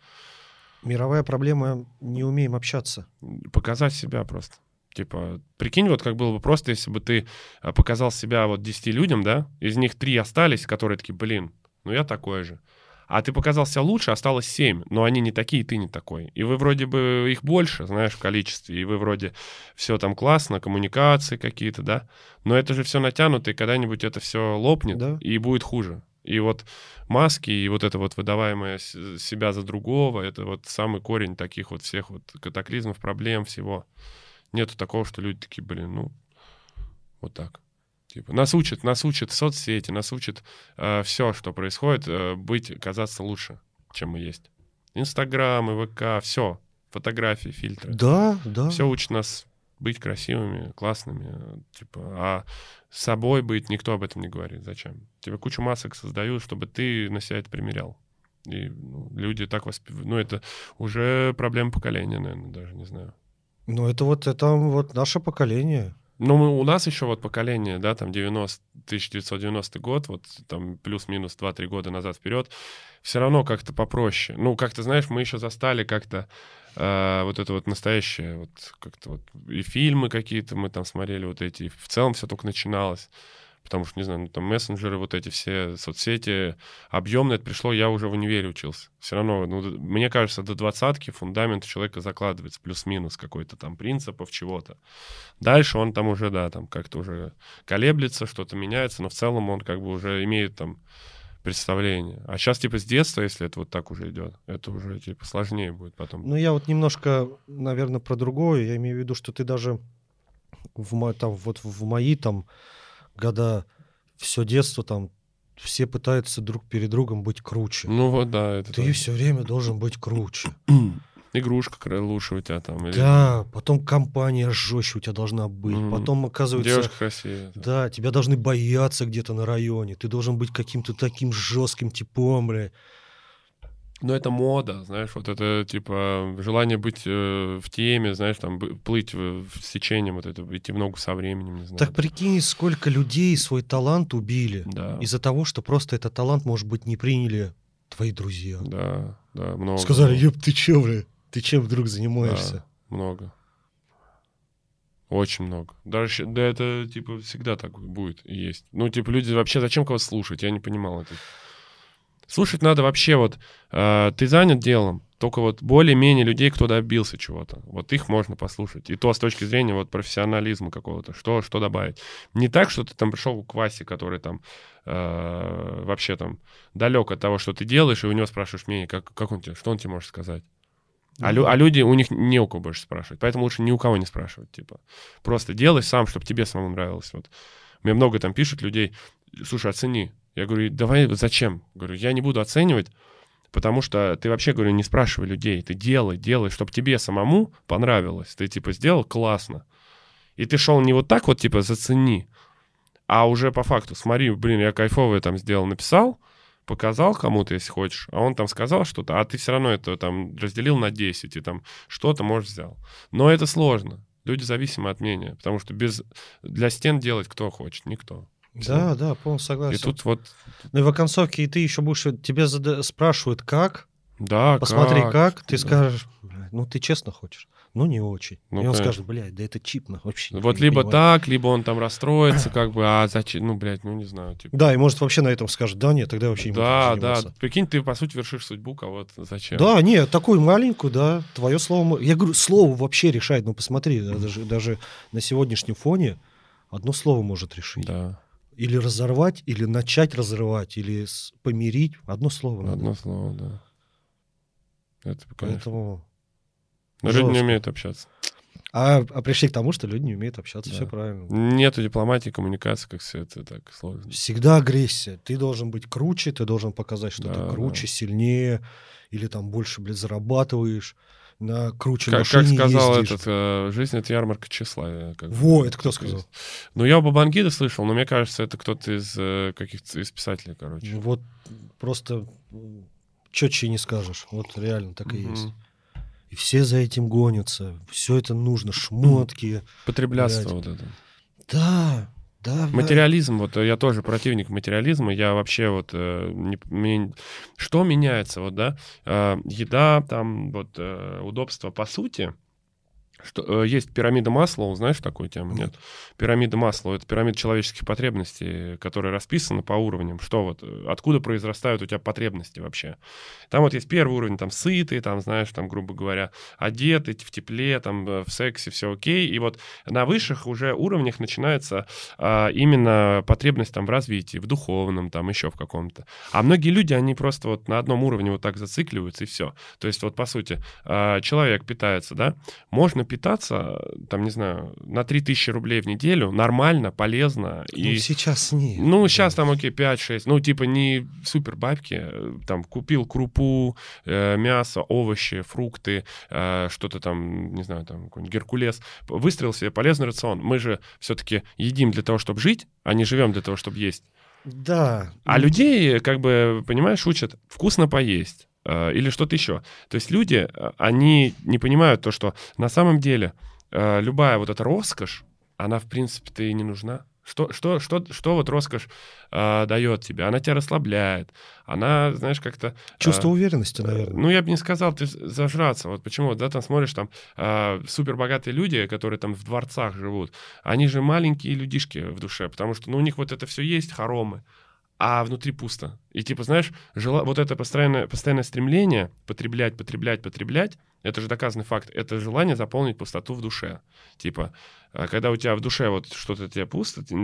Мировая проблема — не умеем общаться. Показать себя просто. Типа, прикинь, вот как было бы просто, если бы ты а, показал себя вот 10 людям, да, из них три остались, которые такие, блин, ну я такой же. А ты показал себя лучше, осталось 7, но они не такие, ты не такой. И вы вроде бы их больше, знаешь, в количестве, и вы вроде все там классно, коммуникации какие-то, да, но это же все натянуто, и когда-нибудь это все лопнет, Да. и будет хуже. И вот маски, и вот это вот выдаваемое себя за другого, это вот самый корень таких вот всех вот катаклизмов, проблем, всего. Нету такого, что люди такие, блин, ну, вот так. Типа, нас учат, нас учат соцсети, нас учат все, что происходит, э, быть, казаться лучше, чем мы есть. Инстаграм, ВК, все. Фотографии, фильтры. Да, да. Все учит нас быть красивыми, классными. э, Типа, а с собой быть никто об этом не говорит. Зачем? Тебе кучу масок создают, чтобы ты на себя это примерял. И ну, люди так воспитывают. Ну, это уже проблема поколения, наверное, даже не знаю. Ну, это вот, это вот наше поколение. Ну, мы, у нас еще вот поколение, да, там 90, 1990 год, вот там плюс-минус 2-3 года назад вперед, все равно как-то попроще. Ну, как-то, знаешь, мы еще застали как-то э, вот это вот настоящее, вот как-то вот и фильмы какие-то мы там смотрели вот эти, в целом все только начиналось. Потому что, не знаю, ну, там мессенджеры, вот эти все соцсети, объемно это пришло, я уже в универе учился. Все равно, ну, мне кажется, до двадцатки фундамент человека закладывается, плюс-минус какой-то там принципов, чего-то. Дальше он там уже, да, там как-то уже колеблется, что-то меняется, но в целом он как бы уже имеет там представление. А сейчас, типа, с детства, если это вот так уже идет, это уже, типа, сложнее будет потом. Ну, я вот немножко, наверное, про другое. Я имею в виду, что ты даже в, мо- там, вот в мои там года, все детство там, все пытаются друг перед другом быть круче. Ну вот, да, это ты тоже. все время должен быть круче. Игрушка кра- лучше у тебя там. Или Да, потом компания жестче у тебя должна быть. Мгм. Потом, оказывается, девушка красивее. да, тебя должны бояться где-то на районе. Ты должен быть каким-то таким жестким типом, бля. Но это мода, знаешь, вот это типа желание быть э, в теме, знаешь, там плыть в, в с течением, вот это идти в ногу со временем, не знаю. Так прикинь, сколько людей свой талант убили Да, из-за того, что просто этот талант, может быть, не приняли твои друзья. да, да, много. Сказали, много. еб, ты че, бля? Ты чем вдруг занимаешься? Да, много. Очень много. Даже, да это, типа, всегда так будет и есть. Ну, типа, люди вообще, зачем кого слушать? Я не понимал это. Слушать надо вообще вот, э, ты занят делом, только вот более-менее людей, кто добился чего-то. Вот их можно послушать. И то с точки зрения вот профессионализма какого-то, что, что добавить. Не так, что ты там пришел к Васе, который там э, вообще там далек от того, что ты делаешь, и у него спрашиваешь мнение, как, как он тебе, что он тебе может сказать. А, лю- а люди, у них не у кого больше спрашивать. Поэтому лучше ни у кого не спрашивать. Типа, просто делай сам, чтобы тебе самому нравилось. Вот. Мне много там пишут людей, слушай, оцени. Я говорю, давай, зачем? Говорю, я не буду оценивать, потому что ты вообще, говорю, не спрашивай людей. Ты делай, делай, чтобы тебе самому понравилось. Ты, типа, сделал классно. И ты шел не вот так вот, типа, зацени, а уже по факту, смотри, блин, я кайфовое там сделал, написал, показал кому-то, если хочешь, а он там сказал что-то, а ты все равно это там разделил на 10 и там что-то, может, взял. Но это сложно. Люди зависимы от мнения, потому что без для стен делать кто хочет, никто. Да, да, полностью И согласен. тут вот, Ну и в оконцовке и ты еще будешь... Тебя зада- спрашивают, как, да, посмотри, как, ты Да. скажешь, «Блядь, ну ты честно хочешь. Ну не очень. Ну, и он конечно. скажет, блядь, да это чипно вообще. Вот либо понимаю». так, либо он там расстроится, как бы, а зачем, ну, блядь, ну, не знаю, типа. Да, и может вообще на этом скажет, да нет, тогда вообще не Да, да, заниматься». прикинь, ты, по сути, вершишь судьбу кого-то, зачем? Да, нет, такую маленькую, да, твое слово... Я говорю, слово вообще решает. Ну, посмотри, да, даже, даже на сегодняшнем фоне одно слово может решить. Да, Или разорвать, или начать разрывать, или помирить. Одно слово надо. одно слово, да. Это, конечно. Поэтому... Но люди не умеют общаться. А, а пришли к тому, что люди не умеют общаться, Да. все правильно. Нету дипломатии, коммуникации, как все это так сложно. Всегда агрессия. Ты должен быть круче, ты должен показать, что Да, ты круче, да. сильнее, или там больше, блядь, зарабатываешь, на круче Как, как машине сказал ездишь. этот, э, жизнь это ярмарка тщеславия. как бы. Во, это кто сказал? есть. Ну, я у Бабангида слышал, но мне кажется, это кто-то из э, каких-то из писателей, короче. Вот просто четче не скажешь. Вот реально так и Мгм. есть. И все за этим гонятся. Все это нужно. Шмотки. Потреблятство Блядь. вот это. Да, да. Материализм, вот э, я тоже противник материализма, я вообще вот, э, не- мне- что меняется, вот, да, Э, еда, там, вот, э, удобство, по сути, что, э, есть пирамида Маслоу, знаешь такую тему? Нет. Пирамида Маслоу — это пирамида человеческих потребностей, которая расписана по уровням, что вот, э, откуда произрастают у тебя потребности вообще. Там вот есть первый уровень, там, сытый, там, знаешь, там, грубо говоря, одетый, в тепле, там, э, в сексе, все окей. И вот на высших уже уровнях начинается а, именно потребность там в развитии, в духовном, там, еще в каком-то. А многие люди, они просто вот на одном уровне вот так зацикливаются, и все. То есть вот, по сути, а, человек питается, да, можно питаться, там, не знаю, на 3000 рублей в неделю нормально, полезно. Ну, и... сейчас нет. Ну, сейчас там, окей, 5-6. Ну, типа, не супер бабки. э, Там, купил крупу, э, мясо, овощи, фрукты, э, что-то там, не знаю, там, какой-нибудь геркулес. Выстроил себе полезный рацион. Мы же все-таки едим для того, чтобы жить, а не живем для того, чтобы есть. Да. А людей, как бы, понимаешь, учат вкусно поесть или что-то еще. То есть люди, э, они не понимают то, что на самом деле э, любая вот эта роскошь, она, в принципе-то и не нужна. Что, что, что, что вот роскошь э, дает тебе? Она тебя расслабляет. Она, знаешь, как-то... Чувство э, уверенности, наверное. ну, я бы не сказал, ты зажраться. Вот почему, да, там смотришь, там э, супербогатые люди, которые там в дворцах живут, они же маленькие людишки в душе, потому что, ну, у них вот это все есть, хоромы, а внутри пусто. И типа, знаешь, жела... вот это постоянное, постоянное стремление потреблять, потреблять, потреблять, это же доказанный факт, это желание заполнить пустоту в душе. Типа, а когда у тебя в душе вот что-то тебе пусто, ты,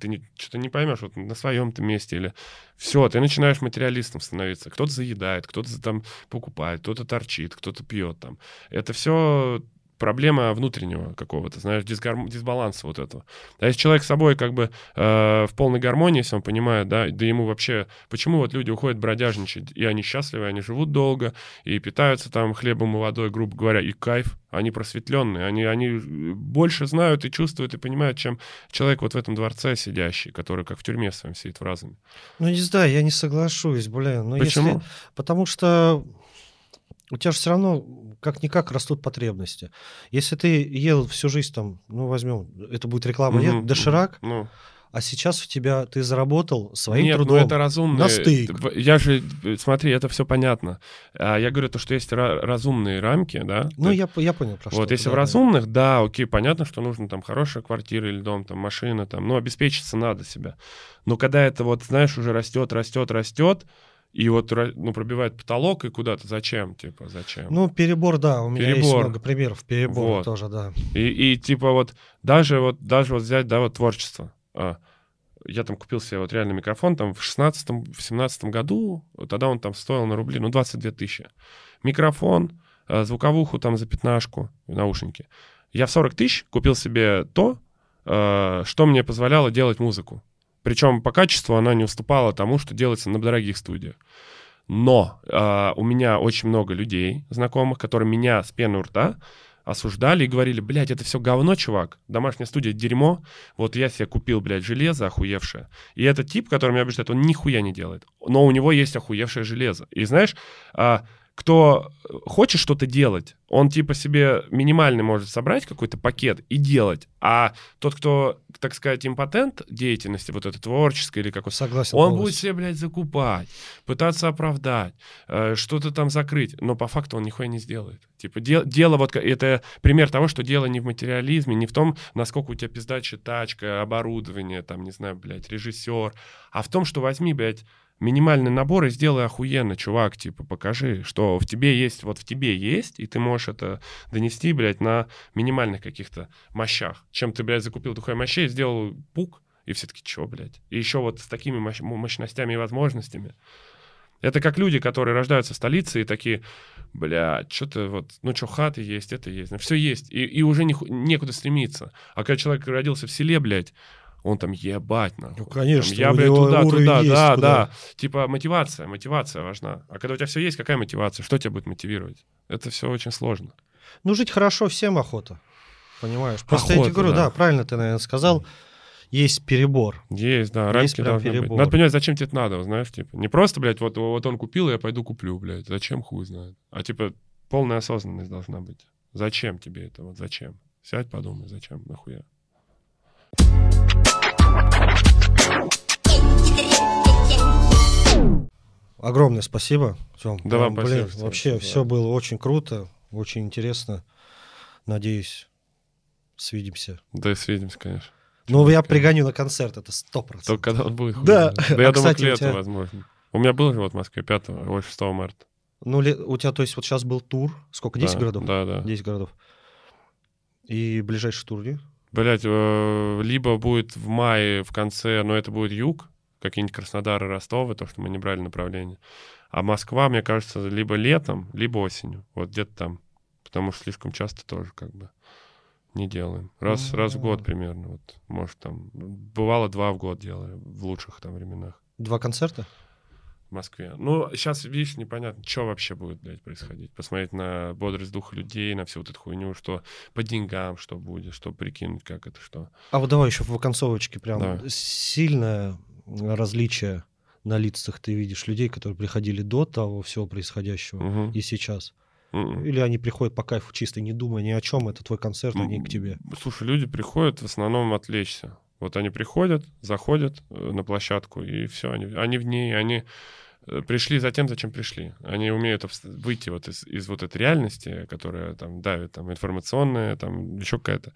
ты не- что-то не поймешь вот на своем ты месте или все, ты начинаешь материалистом становиться. Кто-то заедает, кто-то там покупает, кто-то торчит, кто-то пьет там. Это все проблема внутреннего какого-то, знаешь, дисгарм- дисбаланса вот этого. А если человек с собой как бы э, в полной гармонии, если он понимает, да, да ему вообще, почему вот люди уходят бродяжничать, и они счастливы, они живут долго, и питаются там хлебом и водой, грубо говоря, и кайф, они просветленные, они, они больше знают и чувствуют, и понимают, чем человек вот в этом дворце сидящий, который как в тюрьме своем сидит в разуме. Ну, не знаю, я не соглашусь, блин. Ну, Почему? Если... Потому что у тебя же все равно как-никак растут потребности. Если ты ел всю жизнь там, ну, возьмем, это будет реклама, нет, доширак, Ну, а сейчас у тебя, ты заработал своим Нет, трудом. ну это разумно. на стейк. Я же, э, смотри, это все понятно. А Я говорю то, что есть ра- разумные рамки, да. Ну, Ты- я, я понял, про что Вот если да, в да. разумных, да, окей, понятно, что нужно там хорошая квартира или дом, там машина, там, ну, обеспечиться надо себя. Но когда это вот, знаешь, уже растет, растет, растет, и вот, ну, пробивает потолок и куда-то, зачем, типа, зачем? Ну, перебор, да, у меня есть Перебор. много примеров перебора Вот. тоже, да. И, и типа вот даже вот даже вот взять, да, вот творчество. А, я там купил себе вот реально микрофон там в 16 в 17 году, тогда он там стоил на рубли, ну, 22 тысячи. Микрофон, а, звуковуху там за пятнашку, наушники. Я в 40 тысяч купил себе то, а, что мне позволяло делать музыку. Причем по качеству она не уступала тому, что делается на дорогих студиях. Но а, у меня очень много людей, знакомых, которые меня с пены у рта осуждали и говорили, блядь, это все говно, чувак, домашняя студия дерьмо, вот я себе купил, блядь, железо охуевшее. И этот тип, который меня обижает, он нихуя не делает, но у него есть охуевшее железо. И знаешь, а, кто хочет что-то делать, он типа себе минимальный может собрать какой-то пакет и делать, а тот, кто, так сказать, импотент деятельности, вот этой творческой или какой-то, Согласен он будет полностью. себе, блядь, закупать, пытаться оправдать, э, что-то там закрыть, но по факту он нихуя не сделает. Типа де- дело вот, это пример того, что дело не в материализме, не в том, насколько у тебя пиздачая тачка, оборудование, там, не знаю, блядь, режиссер, а в том, что возьми, блядь, минимальный набор и сделай охуенно, чувак, типа, покажи, что в тебе есть, вот в тебе есть, и ты можешь это донести, блядь, на минимальных каких-то мощах. Чем ты, блядь, закупил такой мощей, сделал пук, и все таки чё, блядь? И еще вот с такими мощ- мощностями и возможностями. Это как люди, которые рождаются в столице и такие, блядь, что-то вот, ну что, хаты есть, это есть, все есть, и, и уже ниху- некуда стремиться. А когда человек родился в селе, блядь, он там ебать, нахуй. Ну, конечно, Там, я, блядь, туда, туда, есть да, куда. да. Типа мотивация, мотивация важна. А когда у тебя все есть, какая мотивация? Что тебя будет мотивировать? Это все очень сложно. Ну, жить хорошо всем охота. Понимаешь? Просто я Охота, тебе говорю, да. да. правильно ты, наверное, сказал. Есть перебор. Есть, да, Есть рамки прям должны быть. перебор. Надо понимать, зачем тебе это надо, знаешь, типа. Не просто, блядь, вот, вот он купил, я пойду куплю, блядь. Зачем, хуй знает. А типа полная осознанность должна быть. Зачем тебе это, вот зачем? Сядь, подумай, зачем, нахуя. Огромное спасибо, Тём. Да вам спасибо, блин, Стив, вообще да. все было очень круто, очень интересно. Надеюсь, свидимся. Да, свидимся, конечно. Ну, я пригоню на концерт, это сто процентов. Только когда он будет. Да. Да я А, думаю, кстати, к лету, тебя- возможно. У меня был же вот в Москве 5 ой, 6 марта. Ну, у тебя, то есть, вот сейчас был тур, сколько, 10 Да, городов? Да, да. 10 городов. И ближайший тур где? Блять, либо будет в мае в конце, но это будет юг, какие-нибудь Краснодар и Ростовы, то, что мы не брали направление. А Москва, мне кажется, либо летом, либо осенью. Вот где-то там. Потому что слишком часто тоже как бы не делаем. Раз, раз в год примерно. Вот, может, там... Бывало два в год делали в лучших там временах Два концерта? В Москве. Ну, сейчас, видишь, непонятно, что вообще будет, блядь, происходить. Посмотреть на бодрость духа людей, на всю вот эту хуйню, что по деньгам, что будет, что прикинуть, как это, что. А вот давай еще в оконцовочке прям Давай. сильное различие на лицах ты видишь людей, которые приходили до того всего происходящего Мгм. и сейчас. Или они приходят по кайфу чисто, не думая ни о чем, это твой концерт, они к тебе. Слушай, люди приходят в основном отвлечься. Вот они приходят, заходят э, на площадку, и все, они, они в ней, они э, пришли за тем, зачем пришли. Они умеют выйти вот из, из вот этой реальности, которая там давит, там, информационная, там, еще какая-то.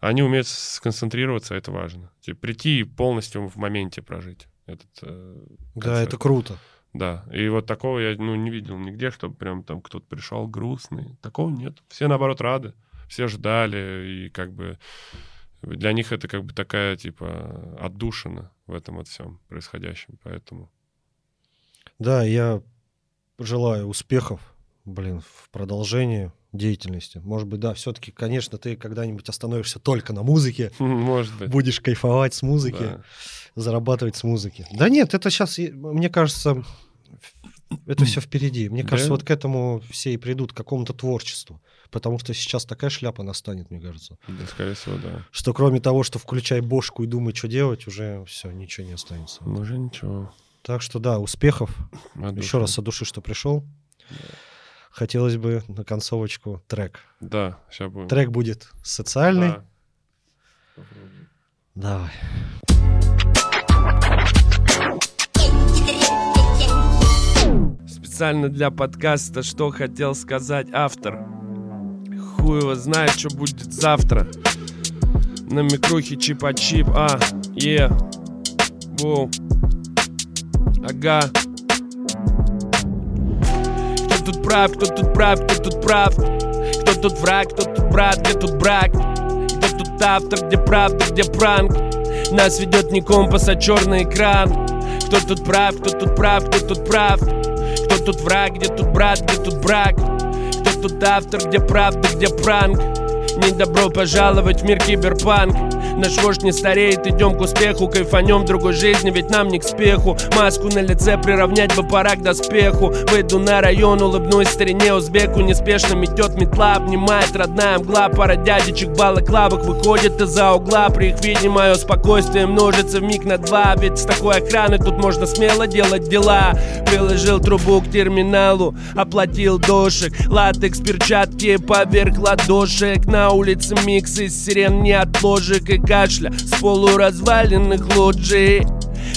Они умеют сконцентрироваться, это важно. Типа, прийти и полностью в моменте прожить этот э, Да, это круто. Да, и вот такого я ну, не видел нигде, чтобы прям там кто-то пришел грустный. Такого нет. Все, наоборот, рады. Все ждали, и как бы для них это как бы такая, типа, отдушина в этом вот всем происходящем. Поэтому Да, я желаю успехов, блин, в продолжении деятельности. Может быть, да, все-таки, конечно, ты когда-нибудь остановишься только на музыке, может быть. будешь кайфовать с музыки, да. зарабатывать с музыки. Да нет, это сейчас, мне кажется, это все впереди. Мне кажется, Да. вот к этому все и придут, к какому-то творчеству. Потому что сейчас такая шляпа настанет, мне кажется. Да, скорее всего, да. Что кроме того, что включай бошку и думай, что делать, уже все, ничего не останется. Уже ничего. Так что да, успехов. От Еще души. раз от души, что пришел. Хотелось бы на концовочку трек. Да, сейчас будем. Трек будет социальный. Да. Давай. Специально для подкаста «Что хотел сказать автор». Хуй его знает, что будет завтра. На микрухе чипа-чип, а, е. Воу. Ага. Кто тут прав, кто тут прав, кто тут прав? Кто тут враг, кто тут брат, где тут брак? Кто тут автор, где правда, где пранк? Нас ведет не компас, а черный экран. Кто тут прав, кто тут прав, кто тут прав? Тут враг, где тут брат, где тут брак? Кто тут автор, где правда, где пранк? Не добро пожаловать в мир киберпанк Наш вождь не стареет, идем к успеху Кайфанем в другой жизни, ведь нам не к спеху. Маску на лице приравнять бы пора к доспеху. Выйду на район, улыбнусь старине узбеку Неспешно метет метла, обнимает родная мгла. Пара дядечек в балаклавах выходит из-за угла. При их виде мое спокойствие множится в миг на два. Ведь с такой охраны тут можно смело делать дела. Приложил трубу к терминалу, оплатил дошек Латекс, перчатки поверх ладошек. На улице микс из сирен не от ложек. И кашля С полуразваленных лоджий.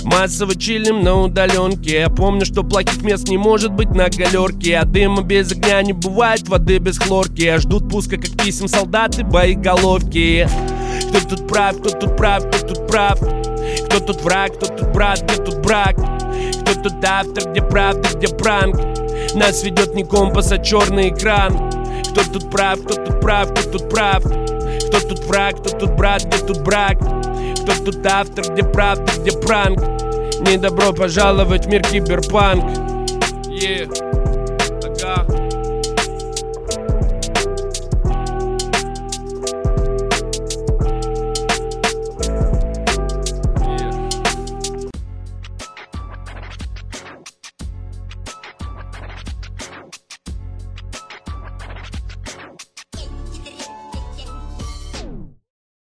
Массово чилим на удаленке. Я помню, что плохих мест не может быть на галерке. А дыма без огня не бывает, воды без хлорки. Ждут пуска, как писем солдаты, боеголовки. Кто тут прав, кто тут прав, кто тут прав? Кто тут враг, кто тут брат, где тут брак? Кто тут автор, где правда, где пранк? Нас ведет не компас, а черный экран. Кто тут прав, кто тут прав, кто тут прав Кто тут враг, кто тут брат, где тут брак? Кто тут автор, где правда, где пранк? Не добро пожаловать в мир киберпанк. Yeah.